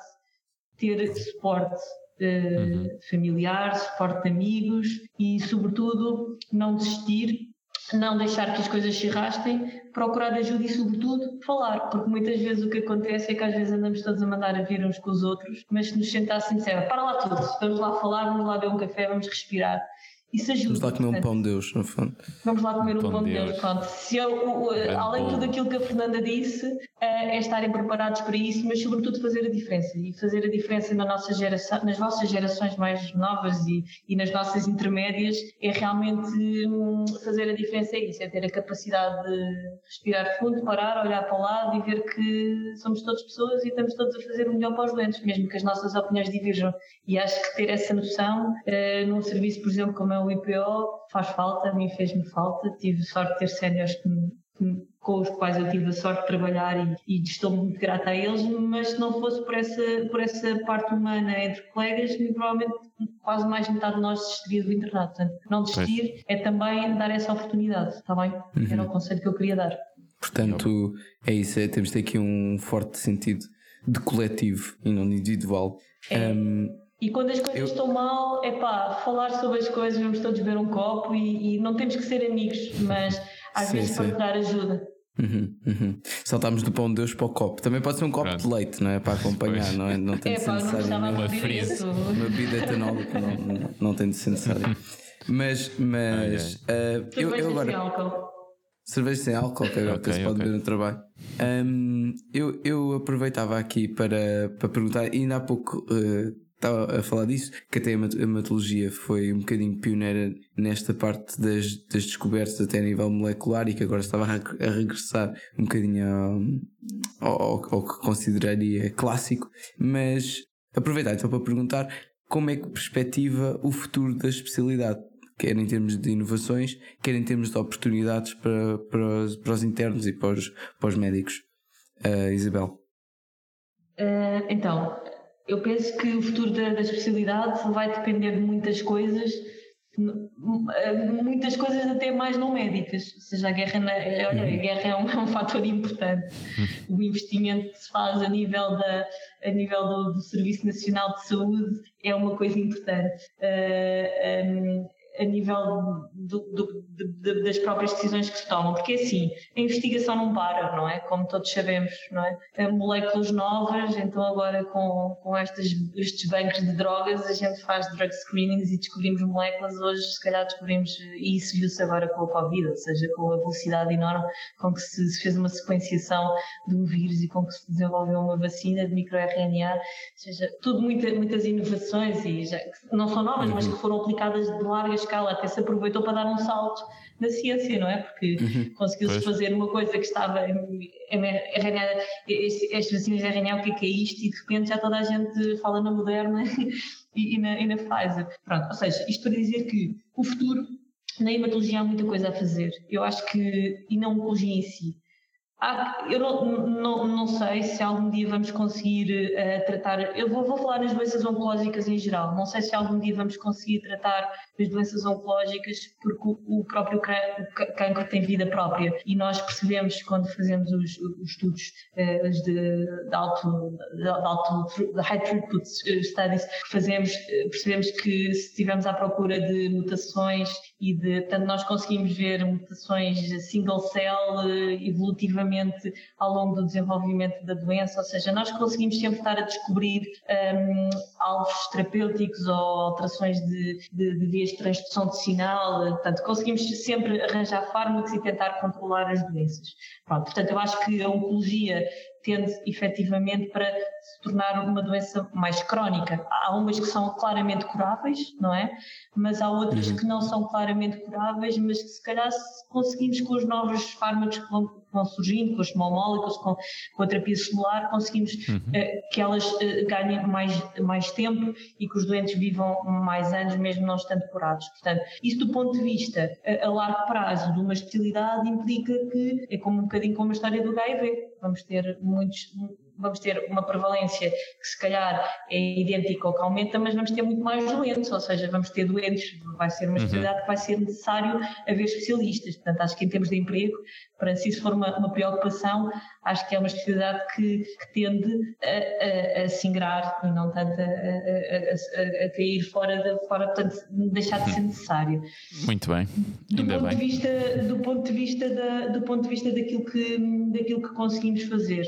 ter suporte uh, uhum. familiar, suporte de amigos e, sobretudo, não desistir não deixar que as coisas se arrastem, procurar ajuda e, sobretudo, falar, porque muitas vezes o que acontece é que às vezes andamos todos a mandar a vir uns com os outros, mas se nos sentássemos, para lá tudo, vamos lá falar, vamos lá beber um café, vamos respirar. Isso ajuda. Vamos lá comer um pão de Deus, no fundo. Vamos lá comer um pão, pão de Deus. Deus. Pronto. Se eu, além de tudo aquilo que a Fernanda disse, é estarem preparados para isso, mas sobretudo fazer a diferença. E fazer a diferença na nossa geração, nas vossas gerações mais novas e, e nas nossas intermédias é realmente hum, fazer a diferença. É isso, é ter a capacidade de respirar fundo, parar, olhar para o lado e ver que somos todas pessoas e estamos todos a fazer o melhor para os doentes, mesmo que as nossas opiniões divirjam. E acho que ter essa noção uh, num serviço, por exemplo, como é o IPO, faz falta, a mim fez-me falta. Tive sorte de ter séniores que com os quais eu tive a sorte de trabalhar e, e, estou muito grata a eles, mas se não fosse por essa, por essa parte humana entre colegas, provavelmente quase mais metade de nós desistiria do internato. Portanto, não desistir pois. é também dar essa oportunidade, está bem? Uhum. Era o conselho que eu queria dar. Portanto, é isso, é, temos de ter aqui um forte sentido de coletivo e não de individual. É. Um, e quando as coisas eu... estão mal, é pá, falar sobre as coisas, vamos todos beber um copo e, e não temos que ser amigos, mas às sim, vezes sim. dar ajuda. Uhum, uhum. Saltámos do pão de Deus para o copo. Também pode ser um copo Pronto. de leite, não é? Para acompanhar, pois. não é? Não tem é, de ser necessário. Uma, uma bebida etanólica não, não, não tem de ser necessário. Mas, mas uh, eu, eu agora. Sem álcool. Cerveja sem álcool, que agora okay, se pode okay. beber no trabalho. Um, eu, eu aproveitava aqui para, para perguntar, ainda há pouco uh, estava a falar disso, que até a hematologia foi um bocadinho pioneira nesta parte das, das descobertas até a nível molecular e que agora estava a, regressar um bocadinho ao, ao, ao, que consideraria clássico, mas aproveitar então para perguntar como é que perspectiva o futuro da especialidade, quer em termos de inovações, quer em termos de oportunidades para, para, os, para os internos e para os, para os médicos. Uh, Isabel. Uh, então, eu penso que o futuro da, da especialidade vai depender de muitas coisas, muitas coisas até mais não médicas, ou seja, a guerra, na, a uhum. guerra é, um, é um fator importante. Uhum. O investimento que se faz a nível, da, a nível do, do Serviço Nacional de Saúde é uma coisa importante. Uh, um, a nível do, do, de, das próprias decisões que se tomam, porque assim, a investigação não para, não é? Como todos sabemos, não é? Tem moléculas novas, então agora com, com estas, estes bancos de drogas a gente faz drug screenings e descobrimos moléculas, hoje se calhar descobrimos, e isso viu-se agora com a Covid, ou seja, com a velocidade enorme com que se, se fez uma sequenciação de um vírus e com que se desenvolveu uma vacina de microRNA, ou seja, tudo muita, muitas inovações e já, não são novas, mas que foram aplicadas de largas escala, até se aproveitou para dar um salto na ciência, não é? Porque uhum, conseguiu-se fazer uma coisa que estava arranhada, estas vacinas de arranhar, o que é que é isto? E de repente já toda a gente fala na Moderna e, e, na, e na Pfizer. Pronto, ou seja, isto para dizer que o futuro, na hematologia há muita coisa a fazer. Eu acho que, e na oncologia em si, ah, eu não, não, não sei se algum dia vamos conseguir uh, tratar. Eu vou, vou, falar nas doenças oncológicas em geral. Não sei se algum dia vamos conseguir tratar as doenças oncológicas porque o, o próprio cancro tem vida própria e nós percebemos quando fazemos os, os estudos uh, de, de, alto, de, alto de high throughput eh, studies fazemos, percebemos que se estivermos à procura de mutações e de, portanto, nós conseguimos ver mutações single cell evolutivamente ao longo do desenvolvimento da doença, ou seja, nós conseguimos sempre estar a descobrir um, alvos terapêuticos ou alterações de, de, de vias de transdução de sinal, portanto, conseguimos sempre arranjar fármacos e tentar controlar as doenças. Pronto, portanto, eu acho que a oncologia tende efetivamente para se tornar uma doença mais crónica. Há umas que são claramente curáveis, não é? Mas há outras uhum. que não são claramente curáveis, mas que se calhar se conseguimos com os novos fármacos que vão, vão surgindo, com small molecules, com, com a terapia celular, conseguimos uhum. uh, que elas uh, ganhem mais, mais tempo e que os doentes vivam mais anos, mesmo não estando curados. Portanto, isso do ponto de vista a, a largo prazo de uma especialidade implica que é como um bocadinho como a história do HIV. Vamos ter muitos vamos ter uma prevalência que se calhar é idêntica ao que aumenta, mas vamos ter muito mais doentes, ou seja, vamos ter doentes, vai ser uma uhum. especialidade uhum. que vai ser necessário haver especialistas. Portanto, acho que em termos de emprego, para se isso for uma, uma preocupação, acho que é uma especialidade que, que tende a, a, a, se ingrar e não tanto a, a, cair fora, de, fora portanto, deixar de ser necessário. Muito bem, ainda do ponto bem. De vista, do ponto de vista, da, do ponto de vista daquilo, que, daquilo que conseguimos fazer,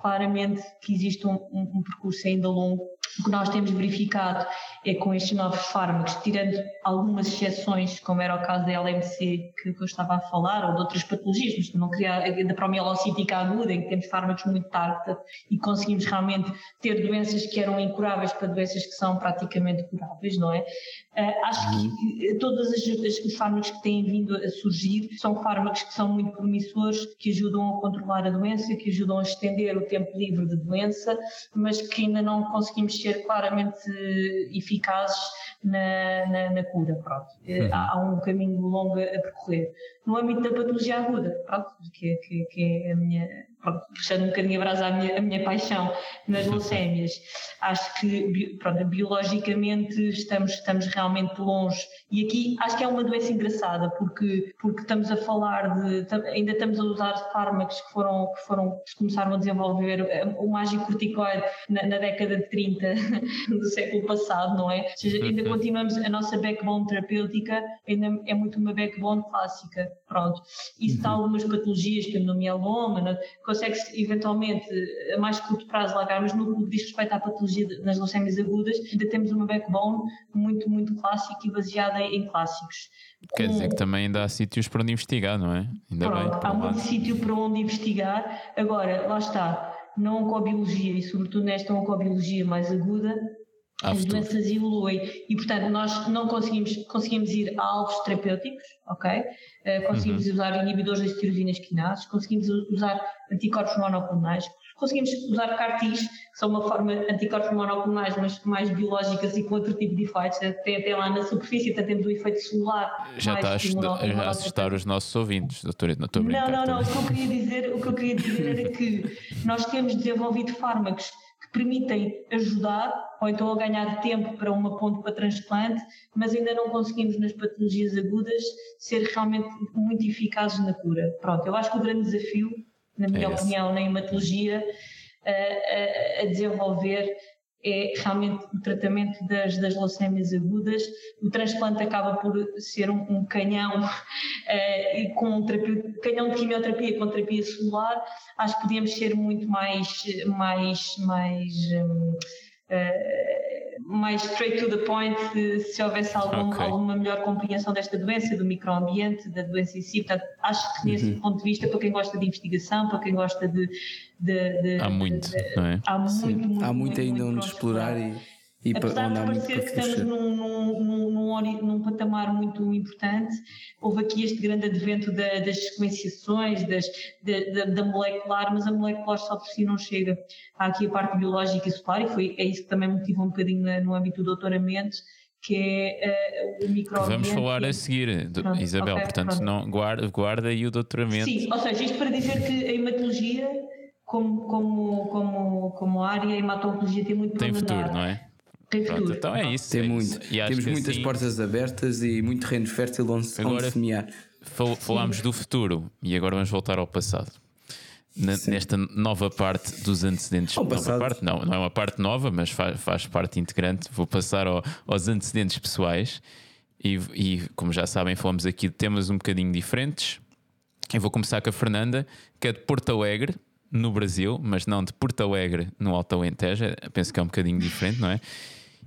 claramente que existe um, um, um percurso ainda longo o que nós temos verificado é com estes novos fármacos, tirando algumas exceções, como era o caso da LMC que, eu estava a falar, ou de outras patologias, mas não queria, da promielocítica aguda, em que temos fármacos muito tarde e conseguimos realmente ter doenças que eram incuráveis para doenças que são praticamente curáveis, não é? Uh, acho que todos os fármacos que têm vindo a surgir são fármacos que são muito promissores, que ajudam a controlar a doença, que ajudam a estender o tempo livre de doença, mas que ainda não conseguimos ser claramente eficazes na, na, na cura. Pronto. Eh, uhum. Há, há, um caminho longo a percorrer. No âmbito da patologia aguda, pronto, que, que, que é a minha, puxando um bocadinho a brasa à minha, a minha paixão nas leucémias, acho que pronto, biologicamente estamos, estamos realmente longe. E aqui acho que é uma doença engraçada, porque, porque estamos a falar de. ainda estamos a usar fármacos que foram, que foram que começaram a desenvolver eh, o mágico corticoide na, na, década de 30 do século passado, não é? Ou seja, ainda continuamos, a nossa backbone terapêutica ainda é muito uma backbone clássica. Pronto. Isso uhum. dá algumas patologias, como no mieloma, consegue-se eventualmente a mais curto prazo largar, mas no que diz respeito à patologia nas leucémias agudas, ainda temos uma backbone muito, muito clássica e baseada em clássicos. Quer dizer que também ainda há sítios para onde investigar, não é? Ainda Pronto, bem. Há muito sítio para onde investigar. Agora, lá está, na oncobiologia e sobretudo nesta oncobiologia mais aguda, as doenças evoluem e, portanto, nós não conseguimos, conseguimos ir a alvos terapêuticos, ok? Uh, conseguimos uhum. usar inibidores das tirosinas quinases, conseguimos usar anticorpos monoclonais, conseguimos usar CAR-Ts, que são uma forma de anticorpos monoclonais, mas mais biológicas e com outro tipo de efeitos, até, até lá na superfície, até temos o efeito celular. Já está a, assustar, a assustar os nossos ouvintes, doutor, não estou a brincar. Não, não, não, o que eu queria dizer, o que eu queria dizer era que nós temos desenvolvido fármacos permitem ajudar ou então a ganhar tempo para uma ponte para transplante, mas ainda não conseguimos nas patologias agudas ser realmente muito eficazes na cura. Pronto, eu acho que o grande desafio, na minha é opinião, na hematologia, a, a, a desenvolver é realmente o tratamento das, das leucémias agudas. O transplante acaba por ser um, um canhão uh, com terapia, canhão de quimioterapia com terapia celular. Acho que podíamos ser muito mais, mais, mais um, uh, mais straight to the point se houvesse algum, okay. alguma melhor compreensão desta doença, do microambiente, da doença em si. Portanto, acho que nesse uhum. ponto de vista, para quem gosta de investigação, para quem gosta de. de, de há muito, de, não é? Há muito, muito, há muito, ainda onde explorar e e Apesar de parecer que estamos num, num, num, num, patamar muito importante, houve aqui este grande advento da, das sequenciações, das, da, da, molecular, mas a molecular só por si não chega. Há aqui a parte biológica e solar, e foi, é isso que também motivou um bocadinho no âmbito do doutoramento, que é uh, o microambiente. Vamos falar a seguir, pronto, Isabel, okay, portanto, pronto. não, guarda, guarda aí o doutoramento. Sim, ou seja, isto para dizer que a hematologia, como, como, como, como área, a hematologia tem muito Tem futuro, não é? Tem Pronto, então é isso. Tem é muito. Isso. Temos muitas assim, portas abertas e muito terreno fértil onde, agora, onde semear. Fal falámos do futuro e agora vamos voltar ao passado. Na, nesta nova parte dos antecedentes. Ao nova parte, não, não é uma parte nova, mas faz, faz parte integrante. Vou passar ao, aos antecedentes pessoais. E, e, como já sabem, falamos aqui de temas um bocadinho diferentes. Eu vou começar com a Fernanda, que é de Porto Alegre, no Brasil, mas não de Porto Alegre, no Alto Alentejo. Penso que é um bocadinho diferente, não é?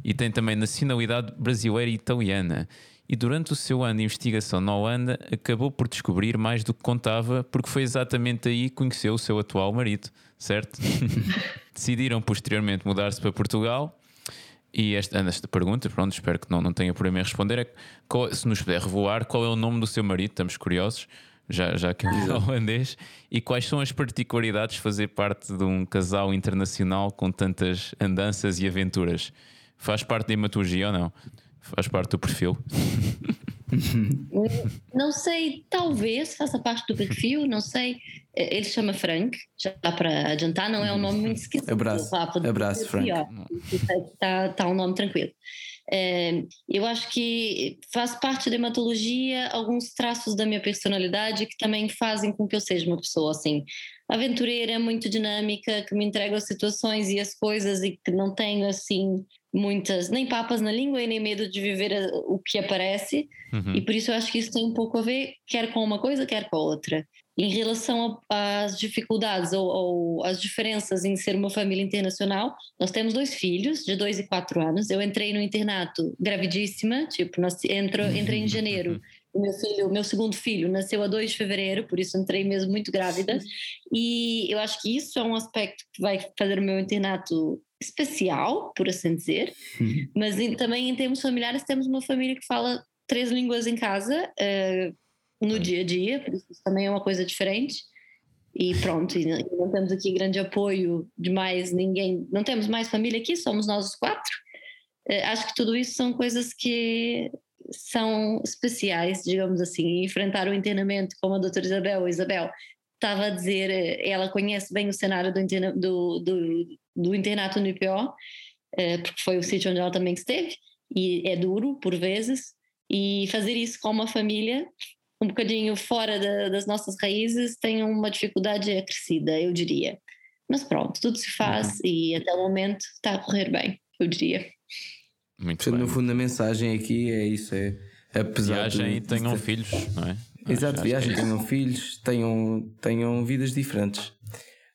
E tem também nacionalidade brasileira e italiana. E durante o seu ano de investigação na Holanda, acabou por descobrir mais do que contava, porque foi exatamente aí que conheceu o seu atual marido, certo? Decidiram posteriormente mudar-se para Portugal. E esta, esta pergunta, pronto, espero que não, não tenha problema em responder, é qual, se nos puder revelar qual é o nome do seu marido, estamos curiosos, já, já que é holandês, e quais são as particularidades de fazer parte de um casal internacional com tantas andanças e aventuras? Faz parte da imatologia ou não? Faz parte do perfil? não sei, talvez faça parte do perfil, não sei. Ele se chama Frank, já dá para adiantar, não é um nome muito esquisito. Abraço, abraço Frank. Está tá um nome tranquilo. É, eu acho que faz parte da hematologia alguns traços da minha personalidade que também fazem com que eu seja uma pessoa assim aventureira, muito dinâmica, que me entrega as situações e as coisas e que não tenho assim muitas nem papas na língua e nem medo de viver o que aparece. Uhum. E por isso eu acho que isso tem um pouco a ver quer com uma coisa, quer com a outra. Em relação às dificuldades ou, ou às diferenças em ser uma família internacional, nós temos dois filhos, de dois e quatro anos. Eu entrei no internato gravidíssima, tipo, nós entro, entrei em janeiro. O meu filho, meu segundo filho, nasceu a 2 de fevereiro, por isso entrei mesmo muito grávida. E eu acho que isso é um aspecto que vai fazer o meu internato especial, por assim dizer. Uhum. Mas em, também em termos familiares, temos uma família que fala três línguas em casa. Uh, no dia a dia, por isso também é uma coisa diferente. E pronto, e não temos aqui grande apoio de mais ninguém, não temos mais família aqui, somos nós os quatro. Eh, acho que tudo isso são coisas que são especiais, digamos assim. Enfrentar o internamento, como a doutora Isabel, Isabel estava a dizer, eh, ela conhece bem o cenário do, interna, do, do, do internato no IPO, eh, porque foi o sítio onde ela também esteve, e é duro por vezes, e fazer isso com uma família um bocadinho fora da, das nossas raízes tem uma dificuldade acrescida, eu diria. Mas pronto, tudo se faz uhum. e até o momento está a correr bem, eu diria. Muito Portanto, bem. No fundo, a mensagem aqui é isso: é apesar viagem e tenham filhos, não é? Exato, viagem, é tenham filhos, tenham, tenham vidas diferentes.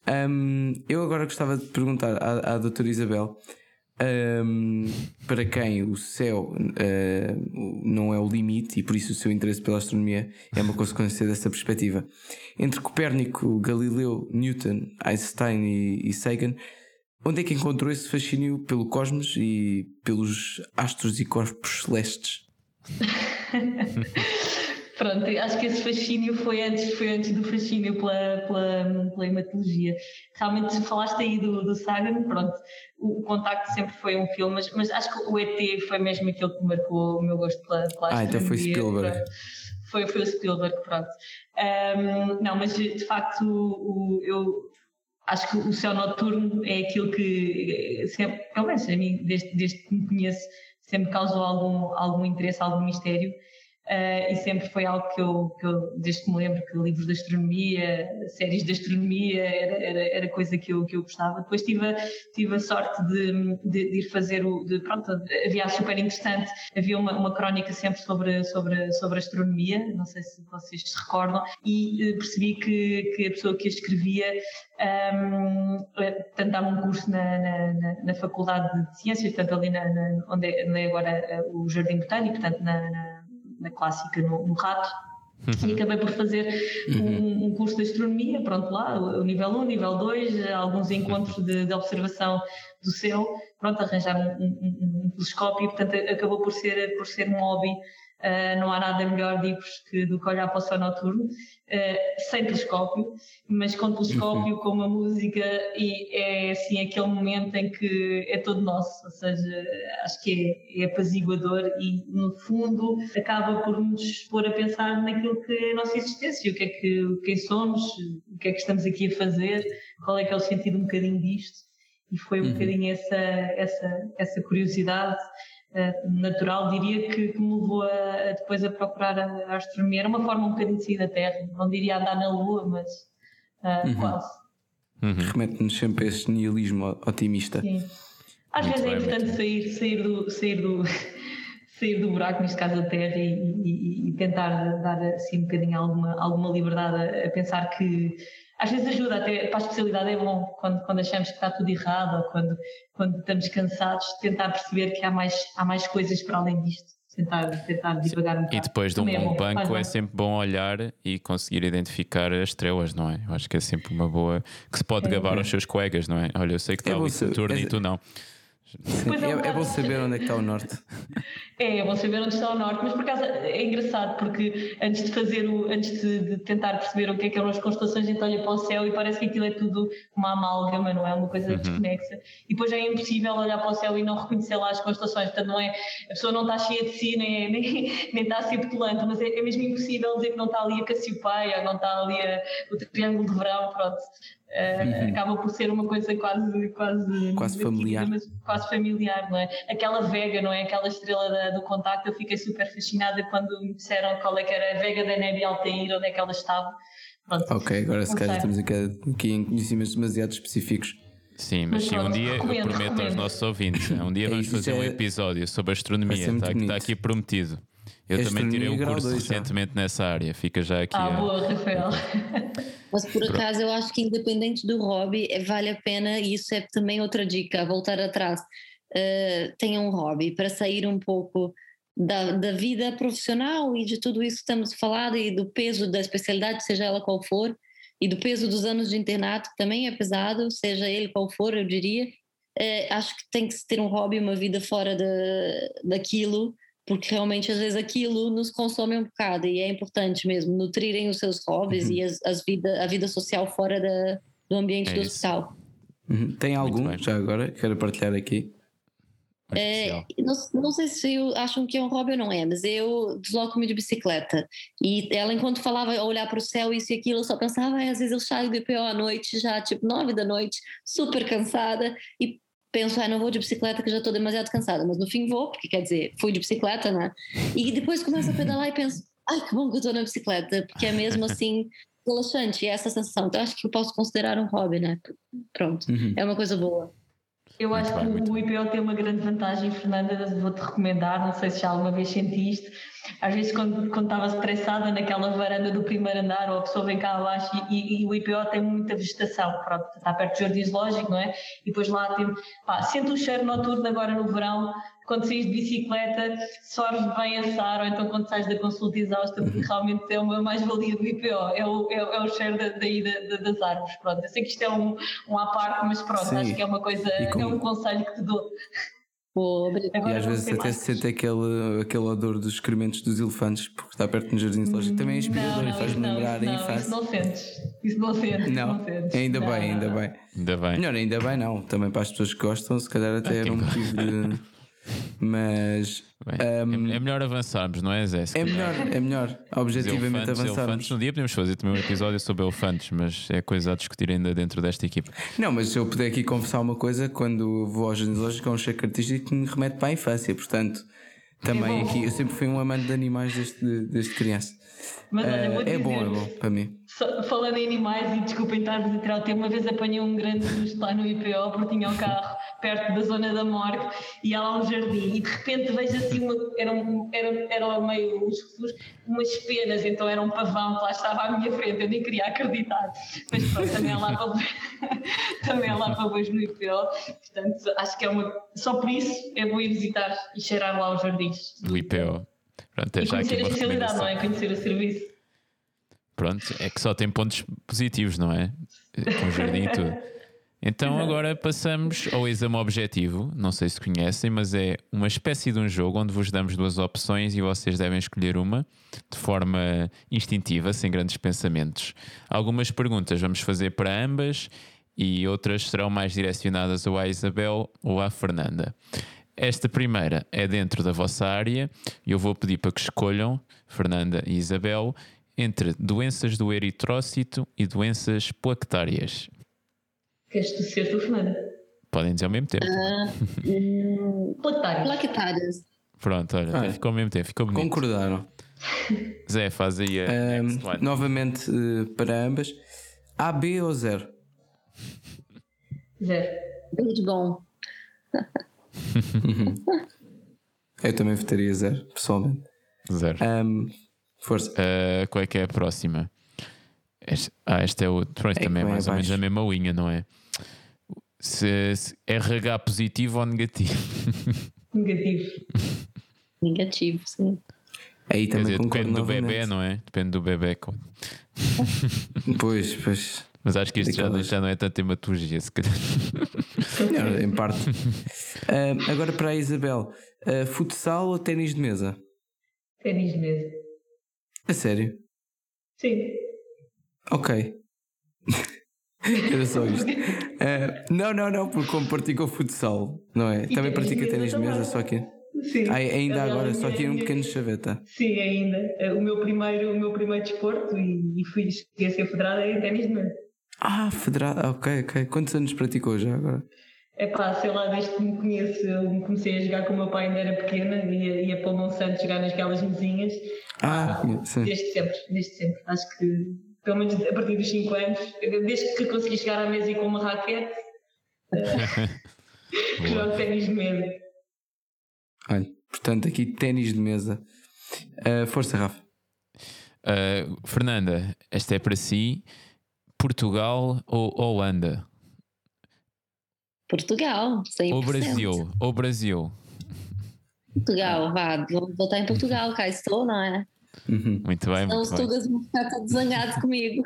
Um, eu agora gostava de perguntar à, à doutora Isabel um, para quem o céu uh, não é o limite e por isso o seu interesse pela astronomia é uma consequência dessa perspectiva. Entre Copérnico, Galileu, Newton, Einstein e, e Sagan, onde é que encontrou esse fascínio pelo cosmos e pelos astros e corpos celestes? Pronto, acho que esse fascínio foi antes, foi antes do fascínio pela, pela, pela hematologia. Realmente falaste aí do, do Sagan, pronto, o, o Contacto sempre foi um filme, mas, mas acho que o ET foi mesmo aquele que marcou o meu gosto pela, pela Ah, então foi Spielberg. Foi, foi o Spielberg, pronto. Um, não, mas de facto o, eu acho que o céu noturno é aquilo que sempre, pelo menos a mim, desde, desde que me conheço, sempre causou algum, algum interesse, algum mistério. Uh, e sempre foi algo que eu, que eu, desde que me lembro, que livros de astronomia, séries de astronomia, era, era, era coisa que eu, que eu gostava. Depois tive a, tive a sorte de, de, de ir fazer o. De, pronto, havia super interessante, havia uma, uma crónica sempre sobre, sobre, sobre astronomia, não sei se vocês se recordam, e uh, percebi que, que a pessoa que a escrevia um, ehm, portanto, dava um curso na, na, na, Faculdade de Ciências, portanto, ali na, na onde, é, onde, é, agora eh, o Jardim Botânico, portanto, na na clássica no, no rato. Uhum. E acabei por fazer um, uhum. um, curso de astronomia, pronto lá, o nível 1, nível 2, alguns encontros de, de observação do céu, pronto, arranjar um, um, um telescópio, portanto acabou por ser, por ser um hobby Uh, não há nada melhor, digo-vos, que, do que olhar para o céu noturno, uh, sem telescópio, mas com telescópio, uhum. com uma música, e é assim aquele momento em que é todo nosso, ou seja, acho que é, é apaziguador e, no fundo, acaba por nos pôr a pensar naquilo que é a nossa existência, o que é que, quem somos, o que é que estamos aqui a fazer, qual é que é o sentido um bocadinho disto, e foi um uhum. bocadinho essa, essa, essa curiosidade eh, natural, diria que, que, me levou a, a depois a procurar a, a, astronomia. Era uma forma um bocadinho de sair da Terra, não diria andar na Lua, mas uh, uhum. quase. Uhum. Remete-nos sempre a esse nihilismo otimista. Sim. Às muito vezes é importante sair, sair, do, sair, do, sair do buraco, neste caso da Terra, e, e, e, tentar dar assim um bocadinho alguma, alguma liberdade a, a pensar que às vezes ajuda até para a especialidade é bom quando, quando achamos que está tudo errado ou quando, quando estamos cansados tentar perceber que há mais, há mais coisas para além disto tentar, tentar divagar um bocado. E depois de um é bom banco é sempre bom olhar e conseguir identificar as estrelas, não é? Eu acho que é sempre uma boa que se pode é, gabar é. aos seus colegas, não é? Olha, eu sei que está é ali Saturno é, e tu não. É, É, é bom saber onde é que está o norte. É, vão saber onde está o norte, mas por acaso é engraçado porque antes de fazer o, antes de, de tentar perceber o que é que eram as constelações, a gente olha para o céu e parece que aquilo é tudo uma amálgama, não é? Uma coisa desconexa. E depois é impossível olhar para o céu e não reconhecer lá as constelações. Portanto, não é, a pessoa não está cheia de si, nem, é- nem, nem está a ser petulante, mas é, é mesmo impossível dizer que não está ali a Cassiopeia, não está ali a- o Triângulo de Verão, pronto. Eh, Acaba por ser uma coisa quase quase, Quase familiar. mas quase familiar, não é? Aquela Vega, não é? Aquela estrela da- do contacto, eu fiquei super fascinada quando me disseram qual é que era a Vega da Nebi Altair, onde é que ela estava. Pronto. Ok, agora se calhar estamos aqui, aqui em conhecimentos demasiado específicos. Sim, mas Mas sim, um dia eu recomendo, prometo aos recomendo. nossos ouvintes. Um dia É vamos fazer isso um é- episódio sobre astronomia. Está, está aqui prometido. Eu É também tirei um curso dois, recentemente nessa área. Fica já aqui. Ah, a- boa, Rafael. Mas por acaso eu acho que independente do hobby, eh, vale a pena, e isso é também outra dica, voltar atrás. eh, tenha um hobby para sair um pouco da, da vida profissional e de tudo isso que estamos falando e do peso da especialidade, seja ela qual for, e do peso dos anos de internato, que também é pesado, seja ele qual for, eu diria. Eh, acho que tem que se ter um hobby, uma vida fora da, daquilo, porque realmente às vezes aquilo nos consome um bocado e é importante mesmo nutrirem os seus hobbies e as, as vida, a vida social fora da, do ambiente É do isso. hospital. Uhum. Tem algum, já agora, quero partilhar aqui. É, não, não sei se eu- acham que é um hobby ou não é, mas eu desloco-me de bicicleta. E ela, enquanto falava, a olhar para o céu, isso e aquilo, eu só pensava, "Ai, às vezes eu saio do IPO à noite, já tipo nove da noite, super cansada, e penso, ah, não vou de bicicleta que já estou demasiado cansada, mas no fim vou, porque quer dizer, fui de bicicleta, né? E depois começo a pedalar e penso, ai, que bom que eu estou na bicicleta, porque é mesmo assim relaxante, e é essa sensação. Então acho que eu posso considerar um hobby, né? Pronto, Uhum. é uma coisa boa. Eu acho que muito o IPO tem uma grande vantagem, Fernanda, vou-te recomendar, não sei se já alguma vez sentiste. Às vezes, quando, quando estava estressada naquela varanda do primeiro andar, ou a pessoa vem cá abaixo e, e- e o IPO tem muita vegetação, pronto, está perto do jardim zoológico, não é? E depois lá tem, pá, sente o cheiro noturno agora no verão, quando saís de bicicleta, sorbes bem a sar, ou então quando sais da consulta exausta, porque realmente é uma mais-valia do IPO, é o, é, é o cheiro da, daí da- da- das árvores, pronto. Eu sei que isto é um, um à parte, mas pronto, Sim. acho que é uma coisa, E como- é um conselho que te dou. Boa, obrigada. E às vezes até se sente aquele, aquele odor dos excrementos dos elefantes, porque está perto do jardim zoológico. Também é inspirador e faz-me não, lembrar isso a não, infância. Isso não sentes. Isso não sentes. Não, não sentes. ainda Não, bem, não, ainda não. bem. Ainda bem. Melhor, ainda bem não. Também para as pessoas que gostam, se calhar até Ah, era um motivo de. Mas Bem, é- é, melhor avançarmos, não é, Zé? É melhor, é melhor, Os objetivamente elefantes, elefantes. avançarmos. Um dia podemos fazer também um episódio sobre elefantes, mas é coisa a discutir ainda dentro desta equipa. Não, mas se eu puder aqui confessar uma coisa, quando vou ao zoológico é um cheque artístico que me remete para a infância, portanto. Também bom. aqui, eu sempre fui um amante de animais desde, desde criança. Mas olha, vou-te é bom, é bom, para mim. Só- falando em animais, e desculpem estar-vos a tirar o tema, uma vez apanhei um grande susto lá no IPO, porque tinha um carro perto da zona da morgue e há lá um jardim, e de repente vejo assim, uma, era, um, era, era meio uns refúgios, umas penas, então era um pavão que lá estava à minha frente, eu nem queria acreditar. Mas pronto, também é lá para, também é lá para hoje no IPO, portanto acho que é uma. Ssó por isso é bom ir visitar e cheirar lá os jardins. Do IPO. Pronto, é já conhecer a especialidade, não é? Conhecer o serviço. Pronto, é que só tem pontos positivos, não é? Com jardim e tudo. Então agora passamos ao exame objetivo. Não sei se conhecem, mas é uma espécie de um jogo onde vos damos duas opções e vocês devem escolher uma de forma instintiva, sem grandes pensamentos. Algumas perguntas vamos fazer para ambas e outras serão mais direcionadas ou à Isabel ou à Fernanda. Esta primeira é dentro da vossa área e eu vou pedir para que escolham, Fernanda e Isabel, entre doenças do eritrócito e doenças plaquetárias. Queres tu ser tu, Fernanda? Podem dizer ao mesmo tempo. Hum, Plaquetário. plaquetárias. Pronto, olha, Ah, ficou ao mesmo tempo, ficou bonito. Concordaram. Zé, faz aí a one. novamente eh, para ambas. A, B ou zero? Zero. Muito bom. Eu também votaria zero, pessoalmente. Zero. Ahm, força. Ah, qual é que é a próxima? Este- ah, esta é o. Pronto, É também é mais ou menos a mesma linha, não é? Se, se RH positivo ou negativo? Negativo. Negativo, sim. Aí Quer também dizer, depende do novamente. bebê, não é? Depende do bebê. Pois, pois. Mas acho que isto já, já não é tanta hematologia, se calhar. É, em parte. Ah, agora para a Isabel, ah, futsal ou ténis de mesa? Ténis de mesa. A sério? Sim. Ok. Era só isto. Ah, não, não, não, porque como praticou futsal, não é? E Também pratica de ténis de mesa também. só que. Sim. Ah, ainda Aliás, agora, a só minha- que um a minha- pequeno chaveta. Sim, ainda. O meu primeiro, o meu primeiro desporto e, e fui cheguei a ser federada em ténis de mesa. Ah, federada, ok, ok. Quantos anos praticou já agora? É pá, sei lá, desde que me conheço, eu comecei a jogar com o meu pai ainda era pequena, ia, ia para o Monsanto jogar naquelas mesinhas, Ah, sim. desde sempre, desde sempre. Acho que, pelo menos a partir dos 5 anos, desde que consegui chegar à mesa e com uma raquete, Boa. jogo ténis de mesa. Olha, portanto, aqui ténis de mesa. Ah, força, Rafa. Uh, Fernanda, esta é para si. Portugal ou Holanda? Portugal, 100%. Ou Brasil? Ou Brasil? Portugal, vá, vou votar em Portugal, cá estou, não é? Uhum, Muito bem, Então os muito bem. tugas vão ficar todos zangados comigo.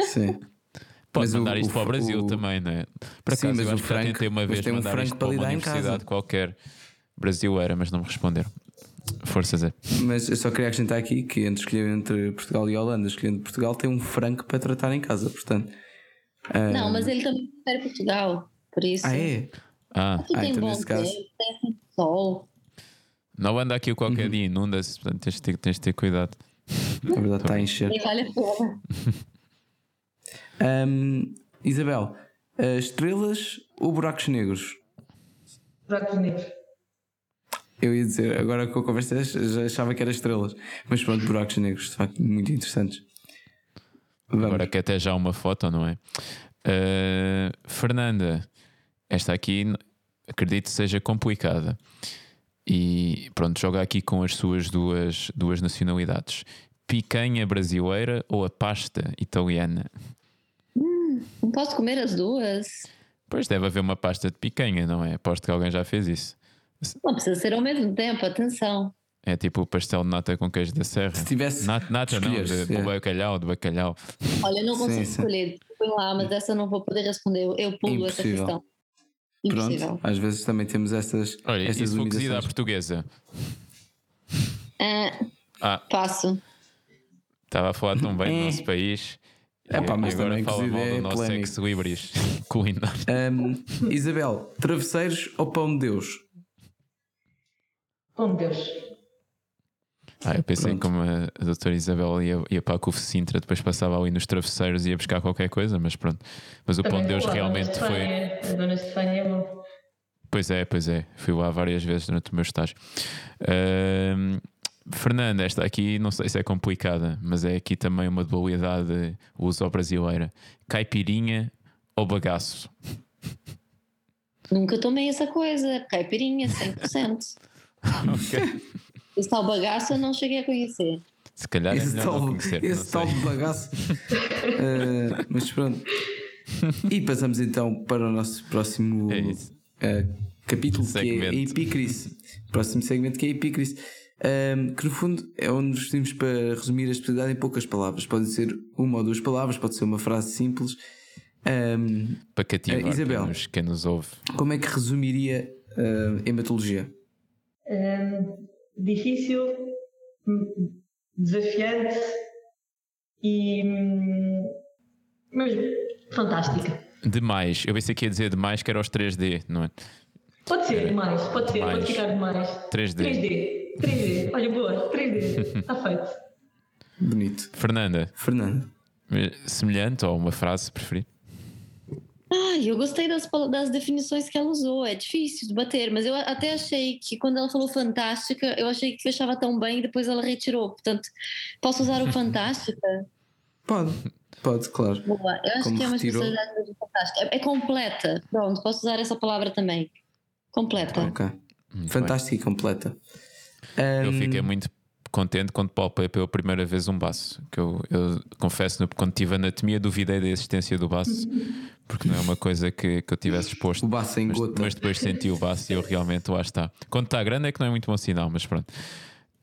sim. Pode Mas o- mandar isto o- para o Brasil o- também, não é? Por Sim, acaso, mas eu o que tentei uma mas vez tem um mandar Franco isto para para uma lidar em universidade casa. qualquer brasileira, mas não me responderam. Força, Zé. Mas eu só queria acrescentar aqui que entre escolher entre Portugal e Holanda, escolhendo Portugal, tem um franco para tratar em casa, portanto. Não, mas ele também prefere Portugal, por isso. Ah, é? Ah, Aqui Ah, tem então bom nesse caso- tempo, tem sol. não anda aqui Uhum. qualquer dia, inunda-se, portanto tens de, ter, tens de ter cuidado. Na verdade está a encher. Nem vale a pena. Ahm, Isabel, estrelas ou buracos negros? Buracos negros. Eu ia dizer, agora com a conversa já achava que era estrelas, mas pronto, buracos negros, de facto, muito interessantes. Vamos. Agora que até já uma foto, não é? Uh, Fernanda, esta aqui acredito seja complicada. E pronto, joga aqui com as suas duas, duas nacionalidades: picanha brasileira ou a pasta italiana? Não posso comer as duas. Pois deve haver uma pasta de picanha, não é? Aposto que alguém já fez isso. Não precisa ser ao mesmo tempo, atenção. É tipo o pastel de nata com queijo da serra. Se tivesse Nata, nata não, de, de é. bacalhau, de bacalhau. Olha, eu não Sim, consigo sim. escolher. Põe lá, mas essa eu não vou poder responder. Eu- pulo essa Impossível. questão. Impossível. Pronto, às vezes também temos essas, Olha, e se for cozida à portuguesa? Ah, Ah, passo. Estava a falar tão bem do É. nosso país. É pá, mas agora também fala mal é do nosso polémico. ex-libris culinário. Ahm, Isabel, travesseiros ou pão de Deus? Oh, meu Deus. Ah, eu pensei Pronto. como a, a doutora Isabel ia, ia para a CUF Sintra, depois passava ali nos travesseiros e ia buscar qualquer coisa, mas pronto. Mas o Pão de Também Deus lá, realmente foi. A Dona Estefânia é bom. Pois é, pois é. Fui lá várias vezes durante o meu estágio. Ahm, Fernanda, esta aqui não sei se é complicada, mas é aqui também uma dualidade uso-brasileira. Caipirinha ou bagaço? Nunca tomei essa coisa. Caipirinha, 100%. ok. Esse tal bagaço eu não cheguei a conhecer. Se calhar é esse não tal, conhecer. não esse sei. tal bagaço. Ah, mas pronto. E passamos então para o nosso próximo É ah, capítulo, que é a Segmento. epicrise. Próximo segmento que é a epicrise. Ahm, que no fundo é onde nos vestimos para resumir a especialidade em poucas palavras. Pode ser uma ou duas palavras, pode ser uma frase simples. Ahm, Para cativar Eh, Isabel. Quem, nos, ouve. como é que resumiria ah, hematologia? Hum, difícil, hum, desafiante e. hum, mas fantástica. Demais. Eu pensei que ia dizer demais, que era os 3D, não é? Pode ser demais, pode ser, Mais. pode ficar demais. 3D. 3D. 3D. Olha, boa, 3D. Está feito. Bonito. Fernanda, Fernando. eh, semelhante ou uma frase preferida? Ai, eu gostei das, das definições que ela usou. É difícil de bater, mas eu até achei que quando ela falou fantástica, eu achei que fechava tão bem e depois ela retirou. Portanto, posso usar o fantástica? Pode, pode, claro. Boa. Eu acho Como que é uma retirou? especialidade de fantástica. É, é completa. Pronto, posso usar essa palavra também. Completa. Ok. Muito Fantástica e completa. bem. Eu fiquei muito contente quando palpei pela primeira vez um baço. Que eu, eu confesso, quando tive anatomia, duvidei da existência do baço, porque não é uma coisa que, que eu tivesse exposto. O baço em Mas, gota. mas depois senti o baço e eu realmente lá está. Quando está grande é que não é muito bom sinal, mas pronto.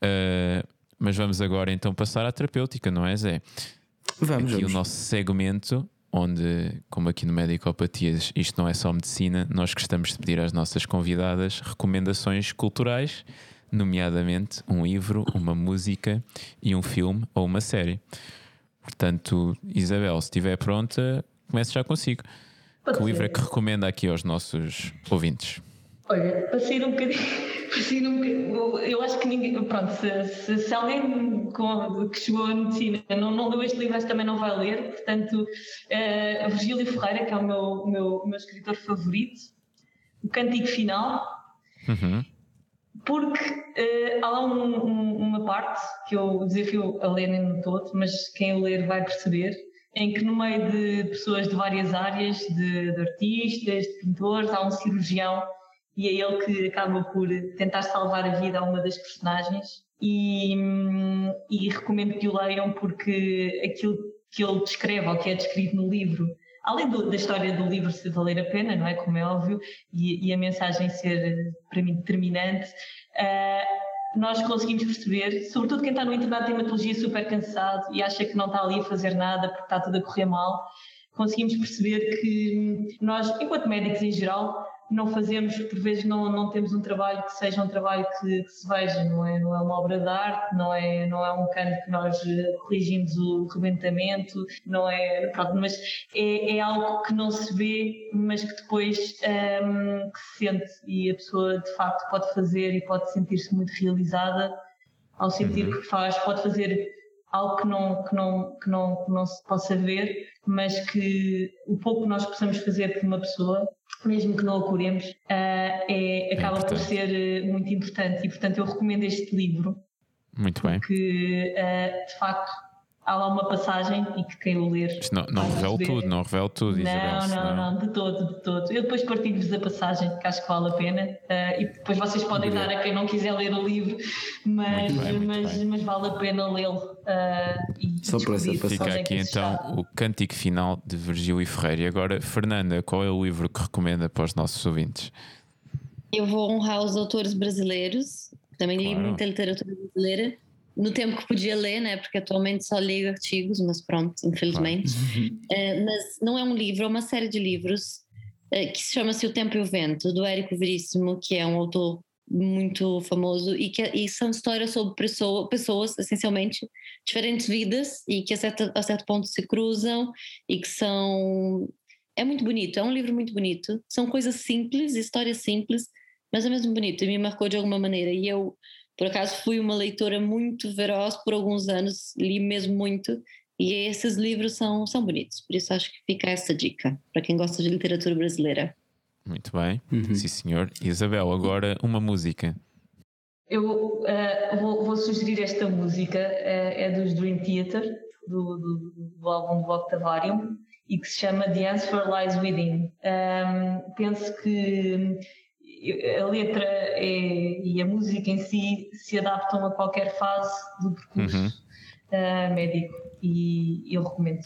Ah, mas vamos agora então passar à terapêutica, não é, Zé? Vamos, Aqui vamos. o nosso segmento onde, como aqui no Medicopatias, isto não é só medicina, nós gostamos de pedir às nossas convidadas recomendações culturais, nomeadamente um livro, uma música e um filme ou uma série. Portanto, Isabel, se estiver pronta, comece já consigo. Pode que livro é que recomenda aqui aos nossos ouvintes? Olha, para sair um bocadinho, para sair um bocadinho eu acho que ninguém, pronto, se, se, se alguém com, que chegou à medicina não, não leu este livro, também não vai ler, portanto, uh, Virgílio Ferreira, que é o meu, meu, meu escritor favorito, o Cântico Final, uhum. porque uh, há lá um, um, uma parte que eu desafio a ler no todo, mas quem o ler vai perceber, em que no meio de pessoas de várias áreas, de, de artistas, de pintores, há um cirurgião e é ele que acaba por tentar salvar a vida a uma das personagens e, e recomendo que o leiam porque aquilo que ele descreve ou que é descrito no livro além do, da história do livro se valer a pena, não é? Como é óbvio, e, e a mensagem ser para mim determinante, uh, nós conseguimos perceber, sobretudo quem está no internato de hematologia super cansado e acha que não está ali a fazer nada porque está tudo a correr mal, conseguimos perceber que nós, enquanto médicos em geral, não fazemos, por vezes não, não temos um trabalho que seja um trabalho que, que, se veja, não é, não é uma obra de arte, não é, não é um canto que nós eh, corrigimos o rebentamento, não é, pronto, mas é, é algo que não se vê, mas que depois um, ehm, que se sente e a pessoa de facto pode fazer e pode sentir-se muito realizada ao sentir uhum. que faz, pode fazer algo que não, que não, que não, que não se possa ver, mas que o pouco que nós possamos fazer por uma pessoa mesmo que não a curemos, uh, é, acaba é por ser eh, muito importante. E, portanto, eu recomendo este livro. Muito bem. Porque, uh, de facto, há lá uma passagem e que quem o ler. Isto não, não revela tudo, não revela tudo, não, Isabel. Não, não, não, de todo, de todo. Eu depois partilho-vos a passagem, que acho que vale a pena, uh, e depois vocês podem dar a quem não quiser ler o livro, mas, bem, mas, mas, vale a pena lê-lo. Uh, Só por essa passagem. Fica aqui então o cântico final de Virgílio e Ferreira. E agora, Fernanda, qual é o livro que recomenda para os nossos ouvintes? Eu vou honrar os autores brasileiros, também claro. li muita literatura brasileira no tempo que podia ler, né? Porque atualmente só leio artigos, mas pronto, infelizmente. Uh, mas não é um livro, é uma série de livros uh, que se chama-se O Tempo e o Vento, do Érico Veríssimo, que é um autor muito famoso e que e são histórias sobre pessoa, pessoas, essencialmente, diferentes vidas e que a certo, a certo ponto se cruzam e que são. É muito bonito, é um livro muito bonito. São coisas simples, histórias simples, mas é mesmo bonito e me marcou de alguma maneira. E eu por acaso fui uma leitora muito veroz por alguns anos, li mesmo muito, e esses livros são, são bonitos, por isso acho que fica essa dica para quem gosta de literatura brasileira. Muito bem, uhum. sim senhor. Isabel, agora uma música. Eu uh, vou, vou, sugerir esta música, uh, é dos Dream Theater, do, do, do álbum do Octavarium, e que se chama The Answer Lies Within. Um, penso que a letra é, e a música em si se adaptam a qualquer fase do percurso uhum. uh, médico e eu recomendo.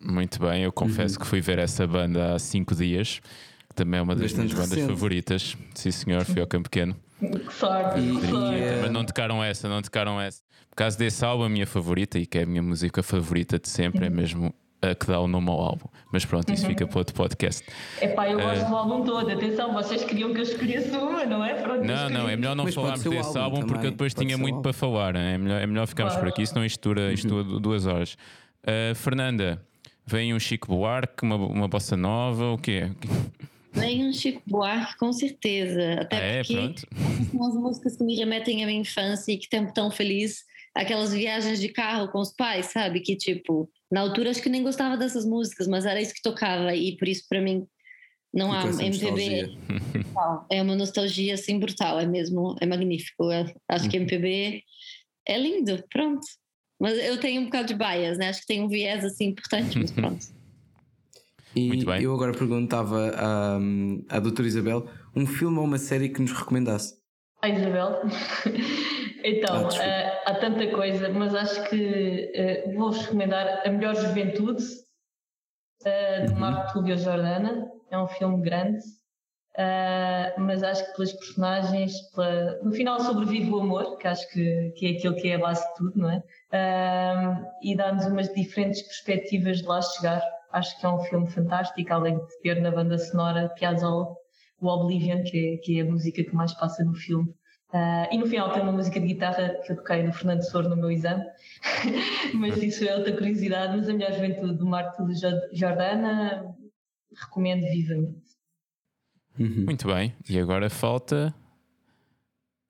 Muito bem, eu confesso uhum. que fui ver essa banda há cinco dias, que também é uma das Bastante minhas bandas favoritas. Sim, senhor, fui ao Campo Pequeno. Que sorte, e, que sorte. Mas não tocaram essa, não tocaram essa. Por causa desse álbum, a minha favorita, e que é a minha música favorita de sempre, é uhum. é mesmo a que dá o nome ao álbum. Mas pronto, isso uhum. fica para outro podcast. É pá, eu gosto uh, do álbum todo. Atenção, vocês queriam que eu escolhesse uma, não é? Pronto, não, não, é melhor não Mas falarmos desse álbum, álbum porque eu depois tinha muito para falar. É melhor, é melhor ficarmos claro. por aqui, senão isto dura, isto dura duas horas. Uh, Fernanda, vem um Chico Buarque, uma, uma bossa nova, o quê? Vem um Chico Buarque, com certeza. Até ah, é? porque Pronto. são as músicas que me remetem à minha infância e que tempo tão feliz. Aquelas viagens de carro com os pais, sabe? Que tipo, na altura acho que nem gostava dessas músicas, mas era isso que tocava e por isso para mim não há MPB. é uma nostalgia assim brutal, é mesmo, é magnífico. Eu acho que MPB é lindo, pronto. Mas eu tenho um bocado de bias, né? Acho que tem um viés assim importante, mas pronto. E eu agora perguntava à, à doutora Isabel um filme ou uma série que nos recomendasse. A Isabel? Então, ah, uh, há tanta coisa, mas acho que uh, vou-vos recomendar A Melhor Juventude, uh, de uhum. Marco Túlio Jordana. É um filme grande, mas acho que pelas personagens, pela... no final sobrevive o amor, que acho que, que é aquilo que é a base de tudo, não é? e dá-nos umas diferentes perspectivas de lá chegar. Acho que é um filme fantástico, além de ter na banda sonora Piazzolla, o Oblivion, que é, que é a música que mais passa no filme. Uh, e no final tem uma música de guitarra que eu toquei no Fernando Soro no meu exame, mas isso é outra curiosidade. Mas a melhor juventude do Marco de Jordana recomendo vivamente. Uhum. Muito bem, e agora falta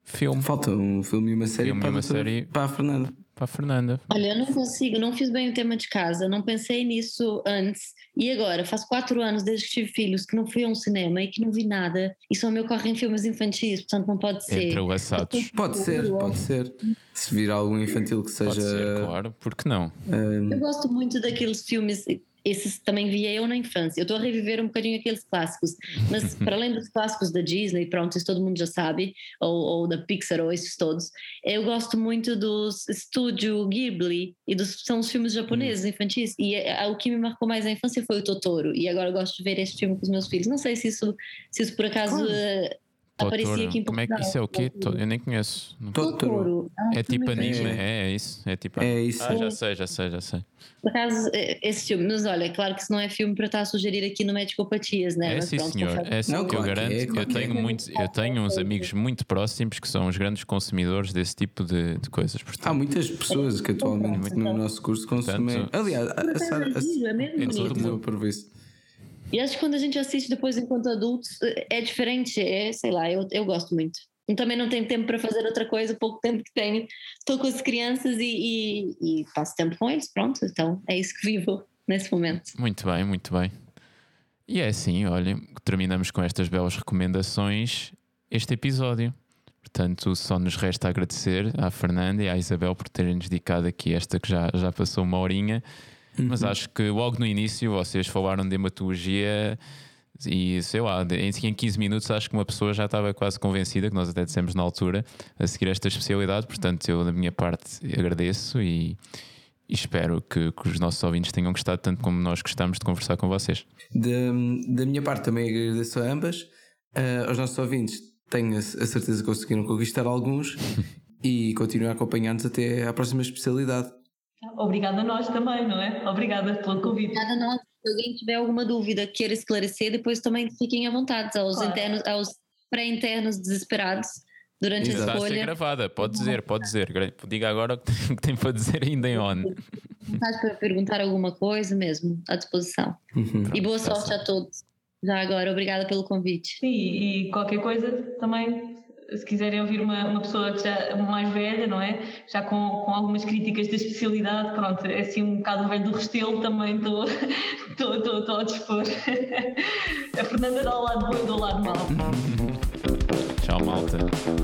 filme. Falta um filme e uma série, filme para, uma série... para a Fernanda para a Fernanda. Olha, eu não consigo, não fiz bem o tema de casa, não pensei nisso antes. E agora, faço quatro anos desde que tive filhos que não fui a um cinema e que não vi nada e só me ocorrem filmes infantis, portanto não pode ser. Entrelaçados. Pode ser, pode ser. Se vir algum infantil que seja. Pode ser, claro, porque não? Um... Eu gosto muito daqueles filmes esses também via eu na infância. Eu estou a reviver um bocadinho aqueles clássicos, mas para além dos clássicos da Disney, pronto, isso todo mundo já sabe, ou, ou da Pixar, ou esses todos, eu gosto muito dos Estúdio Ghibli e dos são os filmes japoneses infantis. E é, o que me marcou mais a infância foi o Totoro. E agora eu gosto de ver este filme com os meus filhos. Não sei se isso, se isso por acaso. Uh, aparecia aqui em Como é que isso é o quê? Eu nem conheço. Totoro. É, é tipo anime, é, é, isso. É tipo. É isso. Ah, já sei, já sei, já sei. Por acaso, é, esse filme, mas olha, claro que isso não é filme para estar a sugerir aqui no Medicopatias, né? É mas sim, pronto, senhor. É sim, não, que eu garanto. É, eu, tenho é. muitos, eu tenho uns amigos muito próximos que são os grandes consumidores desse tipo de, de coisas. Portanto, Há muitas pessoas que atualmente no nosso curso consomem. Aliás, a Sara. É mesmo bonito. E acho que quando a gente assiste depois enquanto adultos é diferente, é, sei lá, eu, eu gosto muito. E também não tenho tempo para fazer outra coisa, pouco tempo que tenho. Estou com as crianças e, e, e passo tempo com eles, pronto. Então é isso que vivo nesse momento. Muito bem, muito bem. E é assim, olha, terminamos com estas belas recomendações este episódio. Portanto, só nos resta agradecer à Fernanda e à Isabel por terem-nos dedicado aqui esta que já, já passou uma horinha. Uhum. Mas acho que logo no início vocês falaram de hematologia e sei lá, em 15 minutos acho que uma pessoa já estava quase convencida, que nós até dissemos na altura, a seguir esta especialidade. Portanto, eu da minha parte agradeço e, e espero que, que, os nossos ouvintes tenham gostado tanto como nós gostamos de conversar com vocês. Da, da minha parte também agradeço a ambas. Uh, aos nossos ouvintes, tenho a, a certeza que conseguiram conquistar alguns e continuem a acompanhar-nos até à próxima especialidade. Obrigada a nós também, não é? Obrigada pelo convite. Obrigada a nós. Se alguém tiver alguma dúvida, queira esclarecer, depois também fiquem à vontade aos claro. internos, aos pré-internos desesperados durante Exato. a escolha. Está a ser gravada, pode dizer, pode dizer. Diga agora o que tem para dizer ainda em on. Estás para perguntar alguma coisa mesmo, à disposição. Uhum. E boa sorte a todos. Já agora, obrigada pelo convite. Sim, e qualquer coisa também se quiserem ouvir uma, uma pessoa já mais velha, não é? Já com, com algumas críticas da especialidade, pronto, é assim um bocado velho do Restelo, também estou a dispor. A Fernanda dá o lado bom e do lado mau. Tchau, malta.